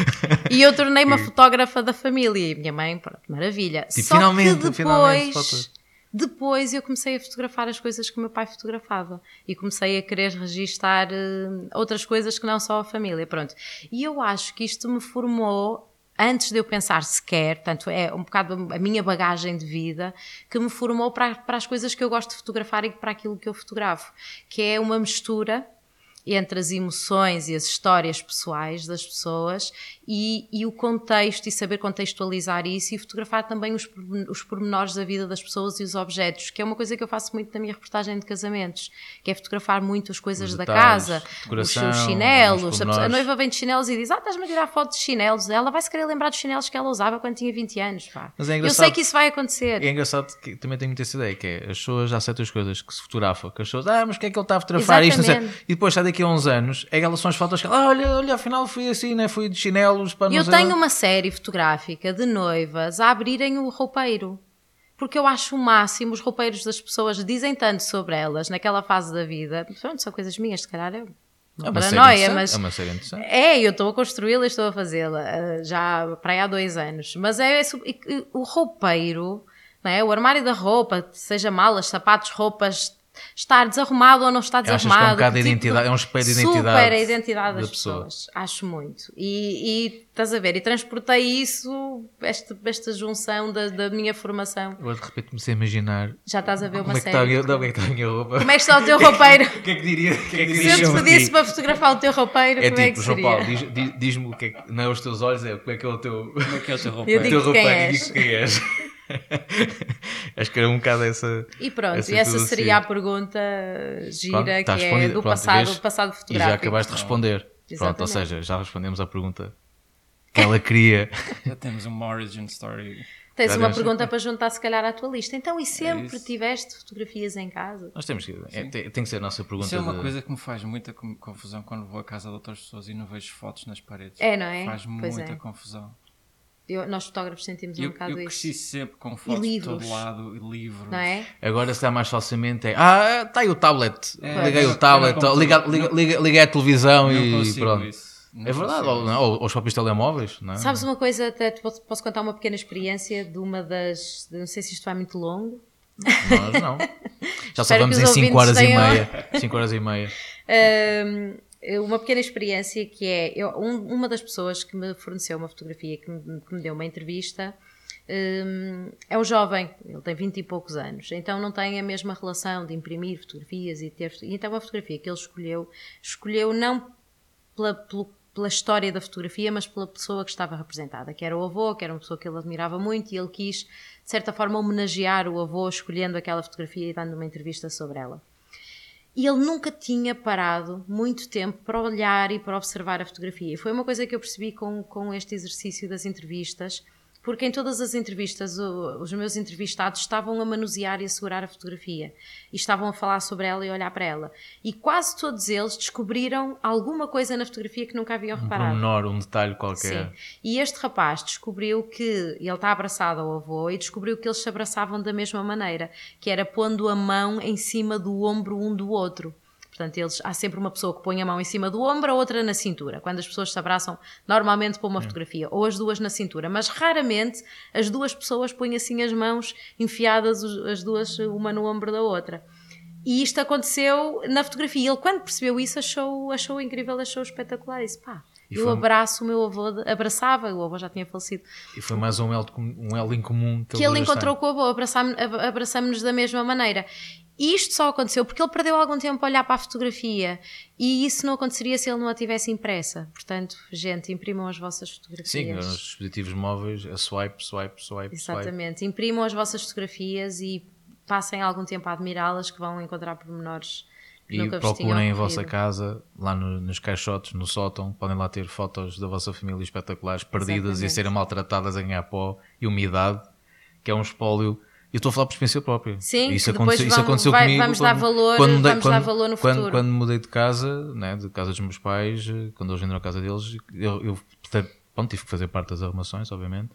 E eu tornei-me a fotógrafa da família e minha mãe, pronto, maravilha. Tipo, Só finalmente, que depois, finalmente, fotos. depois eu comecei a fotografar as coisas que o meu pai fotografava e comecei a querer registar eh, outras coisas que não só a família, pronto. E eu acho que isto me formou antes de eu pensar sequer, tanto é um bocado a minha bagagem de vida que me formou para, para as coisas que eu gosto de fotografar e para aquilo que eu fotografo, que é uma mistura entre as emoções e as histórias pessoais das pessoas e, e o contexto e saber contextualizar isso e fotografar também os, os pormenores da vida das pessoas e os objetos, que é uma coisa que eu faço muito na minha reportagem de casamentos, que é fotografar muito as coisas Os da detalhes, casa, os seus os chinelos, a, a noiva vem de chinelos e diz, ah, estás-me a tirar fotos de chinelos, ela vai se querer lembrar dos chinelos que ela usava quando tinha 20 anos, pá. Mas é eu sei que isso vai acontecer. É engraçado que também tenho muita essa ideia, que é as pessoas já certas coisas que se fotografam, que as pessoas, ah, mas o que é que ele está a fotografar isto? Não sei. Exatamente. E depois, sai daqui a uns anos, é aquelas são as fotos que, ah, olha, olha, afinal fui assim, né? fui de chinelos para não Eu tenho onde." uma série fotográfica de noivas a abrirem o roupeiro. Porque eu acho o máximo, os roupeiros das pessoas dizem tanto sobre elas naquela fase da vida. Pronto, são coisas minhas, se calhar é uma É uma série paranoia, mas. É uma série interessante. É, eu estou a construí-la e estou a fazê-la eh, já para aí há dois anos. Mas é e o roupeiro, não é? o armário da roupa, seja malas, sapatos, roupas, estar desarrumado ou não está Achas que é um desarrumado. bocado tipo, identidade- é um espelho de Super identidade a identidade da das pessoa. pessoas. Acho muito. E, e estás a ver, e transportei isso, esta, esta junção da, da minha formação. Agora de repente comecei a imaginar Já estás a ver uma como é, que está a série. minha, como é que está a minha roupa. Como é que está o teu roupeiro? O que é que diria? O que é que Se diriam eu te pedisse para fotografar o teu roupeiro, É como é tipo, que João seria? Paulo, diz- diz- diz-me o que é que, não é os teus olhos, é como é que é o teu, Como é que é o teu Eu roupeiro? o digo teu quem roupeiro és. e digo quem és. Acho que era um bocado essa. E pronto, essa e essa seria a pergunta gira Pronto, que é respondido. do Pronto, passado, vês? do passado E já fotográfico. acabaste de responder. Pronto, ou seja, já respondemos à pergunta que ela queria. Já temos uma origin story. Tens Já uma pergunta para juntar se calhar à tua lista. Então, e sempre isso. tiveste fotografias em casa? Nós temos que. é, tem, tem que ser a nossa pergunta. Isso é uma de- coisa que me faz muita confusão quando vou à casa de outras pessoas e não vejo fotos nas paredes. É, não é? Faz Pois muita é. confusão. Eu- nós fotógrafos sentimos um Eu, bocado eu cresci isso. sempre com fotos de todo lado, e livros. Não é? Agora se dá mais facilmente é. Ah, está aí o tablet. É, liguei eu- o tablet, eu liga, liga, liga, liguei a televisão Não e pronto. isso. Não É verdade, ou, não, ou, ou os próprios telemóveis, não é? Sabes uma coisa, até te posso, posso contar uma pequena experiência de uma das. de- não sei se isto vai muito longo. Nós não. Já só vamos em os 5 ouvintes horas e tenham- meia. 5 horas e meia. Hum, uma pequena experiência que é eu- um- uma das pessoas que me forneceu uma fotografia que me, que me deu uma entrevista hum, é um jovem, ele tem 20 e poucos anos, então não tem a mesma relação de imprimir fotografias e ter. Então a fotografia que ele escolheu, escolheu não pela, pela história da fotografia, mas pela pessoa que estava representada, que era o avô, que era uma pessoa que ele admirava muito e ele quis, de certa forma, homenagear o avô escolhendo aquela fotografia e dando uma entrevista sobre ela. E ele nunca tinha parado muito tempo para olhar e para observar a fotografia. E foi uma coisa que eu percebi com, com este exercício das entrevistas, porque em todas as entrevistas o- os meus entrevistados estavam a manusear e a segurar a fotografia e estavam a falar sobre ela e a olhar para ela. E quase todos eles descobriram alguma coisa na fotografia que nunca haviam Um reparado. menor, um detalhe qualquer. Sim. E este rapaz descobriu que ele está abraçado ao avô e descobriu que eles se abraçavam da mesma maneira, que era pondo a mão em cima do ombro um do outro. Portanto, eles, há sempre uma pessoa que põe a mão em cima do ombro, a outra na cintura. Quando as pessoas se abraçam, normalmente para uma fotografia, ou as duas na cintura, mas raramente as duas pessoas põem assim as mãos enfiadas, as duas, uma no ombro da outra. E isto aconteceu na fotografia. Ele, quando percebeu isso, achou, achou incrível, achou espetacular. Disse: pá, E eu foi- abraço o meu avô, de- abraçava, o avô já tinha falecido, E foi mais um elo, um elo em comum que, que ele encontrou com o avô, abraçámo- ab- abraçamos-nos da mesma maneira. E isto só aconteceu porque ele perdeu algum tempo a olhar para a fotografia e isso não aconteceria se ele não a tivesse impressa. Portanto, gente, imprimam as vossas fotografias. Sim, nos dispositivos móveis, a swipe, swipe, swipe, swipe. Exatamente. Imprimam as vossas fotografias e passem algum tempo a admirá-las que vão encontrar pormenores que E nunca procurem em vossa casa, lá no- nos caixotes, no sótão, podem lá ter fotos da vossa família espetaculares, perdidas e a Exatamente. serem maltratadas a ganhar pó e umidade, que é um espólio. Eu estou a falar por experiência própria. Sim, isso que depois aconteceu, isso vão- aconteceu vai- comigo. vamos dar valor- vamos dar valor no quando, futuro. Quando mudei de casa, né, de casa dos meus pais, eh, quando eles venderam a casa deles, eu, eu pronto, tive que fazer parte das arrumações, obviamente.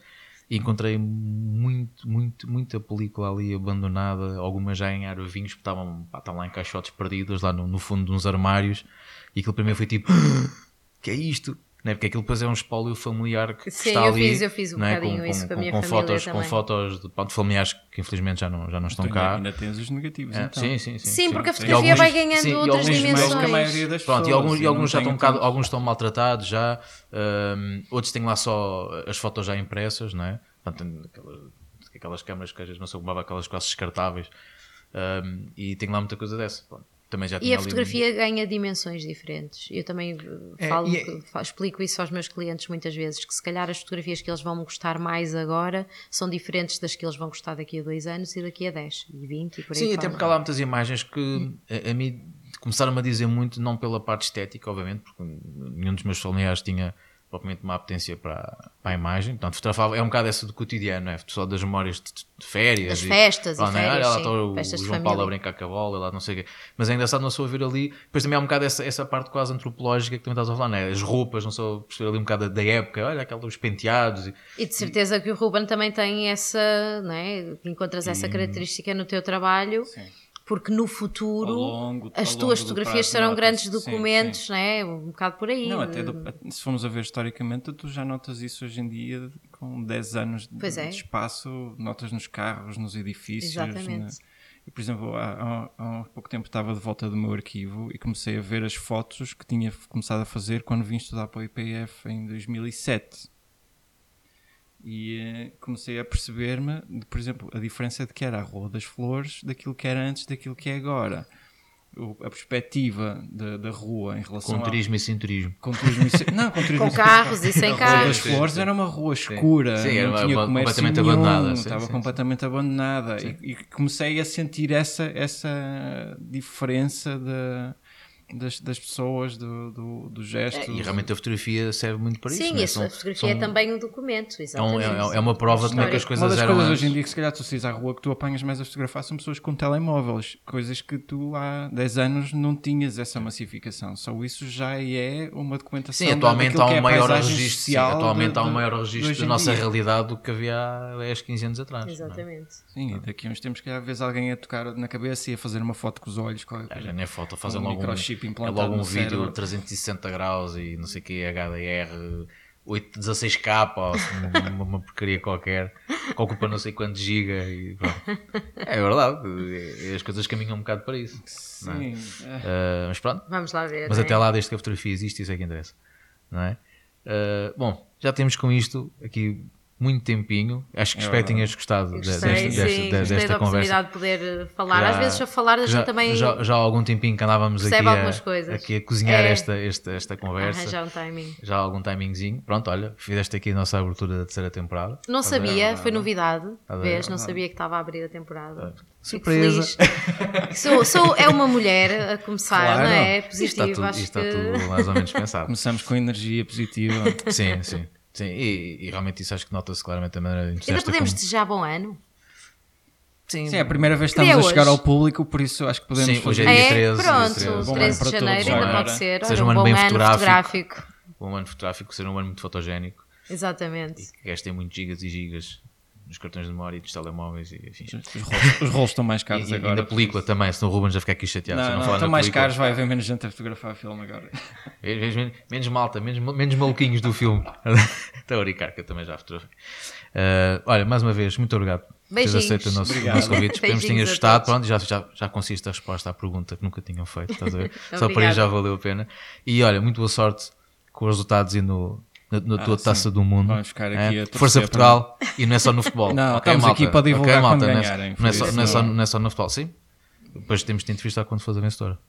E encontrei muito, muito, muita película ali abandonada, algumas já em arvinhos, porque estavam, pá, estavam lá em caixotes perdidas, lá no, no fundo de uns armários. E aquilo primeiro foi tipo: que é isto? Né? Porque aquilo depois é um espólio familiar que Sim, está eu ali. fiz- eu fiz um né? bocadinho isso com a minha com família fotos, com fotos de, pronto, familiares que infelizmente já não, já não estão Tu cá. ainda tens os negativos, É, então. sim, sim, sim, Sim, porque a E fotografia alguns- vai ganhando sim, e outras dimensões. que a maioria das Pronto, e pessoas, alguns, e alguns já estão um bocado, alguns estão maltratados já, hum, outros têm lá só as fotos já impressas, não é? Portanto, tem aquelas, aquelas câmaras que às vezes não são como aquelas quase descartáveis. Hum, e tem lá muita coisa dessa. Pronto, também já E a um- fotografia ganha dimensões diferentes. Eu também uh, É, falo, é- fa- explico isso aos meus clientes muitas vezes, que se calhar as fotografias que eles vão gostar mais agora são diferentes das que eles vão gostar daqui a dois anos e daqui a 10 e 20 e por aí Sim, até fora. porque há lá muitas imagens que a, a mim começaram-me a dizer muito, não pela parte estética, obviamente, porque nenhum dos meus familiares tinha propriamente uma apetência para, para a imagem. Portanto, fotografava, é um bocado essa do cotidiano, é? só das memórias de, de férias. Das e- festas e Pronto, né? férias, Olha lá sim, está o, de João. Paulo a brincar com a bola, lá não sei o quê. Mas é engraçado não só ver ali. Depois também há um bocado essa, essa parte quase antropológica que também estás a falar, né? As roupas, não só perceber ali um bocado da, época, olha aqueles penteados. e- E de certeza que o Ruben também tem essa, não é? Encontras essa característica no teu trabalho, porque no futuro longo- as tuas fotografias prazo, serão notas- grandes sim, documentos, não é? Um bocado por aí. Não, até do- se formos a ver historicamente, tu já notas isso hoje em dia com 10 anos de, é. de espaço, notas nos carros, nos edifícios. Exatamente. na- E, por exemplo, há, há- há pouco tempo estava de volta do meu arquivo e comecei a ver as fotos que tinha começado a fazer quando vim estudar para o IPF em 2007. E eh, comecei a perceber-me, por exemplo, a diferença de que era a Rua das Flores daquilo que era antes daquilo que é agora. O- a perspectiva da, da rua em relação Com a- turismo e sem turismo. com turismo e sem- não, com, turismo Com e sem- carros e sem a Rua carros. das Sim, Flores sim. era uma rua escura, Sim, era não tinha uma- comércio completamente nenhum, abandonada, sim, estava sim, sim. completamente abandonada e, e comecei a sentir essa, essa diferença da- das, das pessoas, do, do, do gesto. E realmente a fotografia serve muito para isso. Sim, né? isso, São- a fotografia é são- também um documento, é, um- exatamente. é- é uma prova de como é que as coisas Uma das eram coisas antes. hoje em dia que se calhar tu saís à rua que tu apanhas mais a fotografar são pessoas com telemóveis, coisas que tu há 10 anos não tinhas essa massificação. Só isso já é uma documentação. Sim, atualmente daquilo há é um maior registro, sim, atualmente de- há um maior registro da nossa dia. realidade do que havia há 10, 15 anos atrás. não é? Exatamente. Sim, e daqui a uns tempos que às vezes alguém a tocar na cabeça e a fazer uma foto com os olhos. Já nem é foto, fazem Um logo um, microchip é implantado logo um no vídeo cérebro. 360 graus e não sei o que, HDR 8, 16k ou uma, uma- porcaria qualquer que ocupa não sei quantos giga e pronto. É verdade, é- as coisas caminham um bocado para isso. é? Sim, é. Ah, mas pronto, Vamos lá ver. mas é? até lá, desde que a fotografia existe, isso é que interessa. Não é? Ah, bom, já temos com isto aqui muito tempinho. Acho que É espero que tenhas gostado de- Gostei, desta, sim, desta, gostei desta da conversa. oportunidade de poder falar. Já- Às vezes a falar a gente já, também já, já há algum tempinho que andávamos aqui a, aqui a cozinhar É. esta, esta, esta conversa. arranjar um timing. Já há algum timingzinho. Pronto, olha, fizeste aqui a nossa abertura da terceira temporada. Não sabia, foi novidade. Vês, é não sabia que estava a abrir a temporada. Fico Surpresa. feliz. Sou, sou, é uma mulher a começar, Claro. não é? Isto está, Positivo, tudo, acho isto está tudo mais ou menos pensado. Começamos com energia positiva. sim, sim. Sim, e, e realmente isso acho que nota-se claramente a maneira Ainda podemos como- desejar bom ano? Sim, Sim, é a primeira vez que estamos a chegar hoje. ao público, por isso acho que podemos Sim, hoje é dia é, 13, dia pronto, 13. 13, Bom ano de janeiro todos ainda pode ser. Seja Olha, um ano bom bem ano fotográfico. fotográfico. um ano fotográfico, ser um ano muito fotogénico, Exatamente. que gastem muitos gigas e gigas nos cartões de memória e dos telemóveis e enfim. Os rolos, os rolos estão mais E, caros e, agora. na película também, senão o Ruben já fica aqui chateado. Não, não, falar estão mais película. caros, vai haver menos gente a fotografar filme agora. Vês, menos, menos malta, menos, menos maluquinhos do filme. Estou a brincar, que eu também já fotografei. Uh, olha, mais uma vez, muito obrigado. por teres Beijinhos. aceito o nosso, o Obrigado. nosso convite. Esperemos que tenhas Beijinhos gostado. Pronto, já, já, já conseguiste a resposta à pergunta que nunca tinham feito. Estás a ver? Só por aí já valeu a pena. E olha, muito boa sorte com os resultados e no, na, na tua Ah, sim. taça do mundo. Vamos ficar aqui É? a torcer Força para- Portugal e não é só no futebol. Não, Ok, estamos malta? aqui para divulgar Ok, malta, quando não é- ganharem, Não é, só, isso não, é só, não- não é só no futebol, sim. Depois temos de te entrevistar quando fores a vencedora.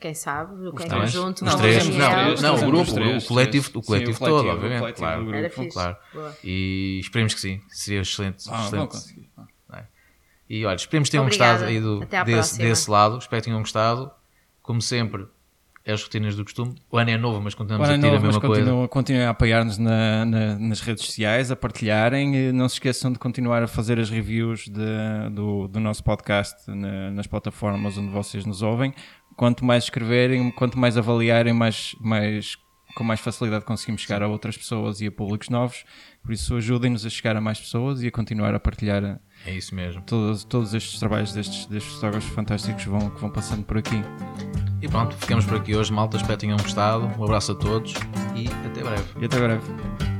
Quem sabe, o Tá bem? conjunto, Os o três, não, três, não, o grupo, os três, o coletivo, o coletivo Sim, o todo, coletivo, obviamente, o coletivo claro. grupo. Era fixe. Claro. Boa. E esperemos que sim, seria excelente. Ah, excelente. conseguir. E olha, esperemos que tenham Obrigada. gostado aí do, desse, desse lado. Espero que tenham gostado. Como sempre, é as rotinas do costume. O ano é novo, mas continuamos Ora, a repetir não, a mesma coisa. continuem, continuem a apoiar-nos na- na- nas redes sociais, a partilharem. E não se esqueçam de continuar a fazer as reviews de- do, do nosso podcast na- nas plataformas onde vocês nos ouvem. Quanto mais escreverem, quanto mais avaliarem, mais, mais, com mais facilidade conseguimos chegar a outras pessoas e a públicos novos. Por isso, ajudem-nos a chegar a mais pessoas e a continuar a partilhar É isso mesmo. todos, todos estes trabalhos destes, destes fotógrafos fantásticos vão, que vão passando por aqui. E pronto, ficamos por aqui hoje, malta. Espero que tenham gostado. Um abraço a todos e até breve. E até breve.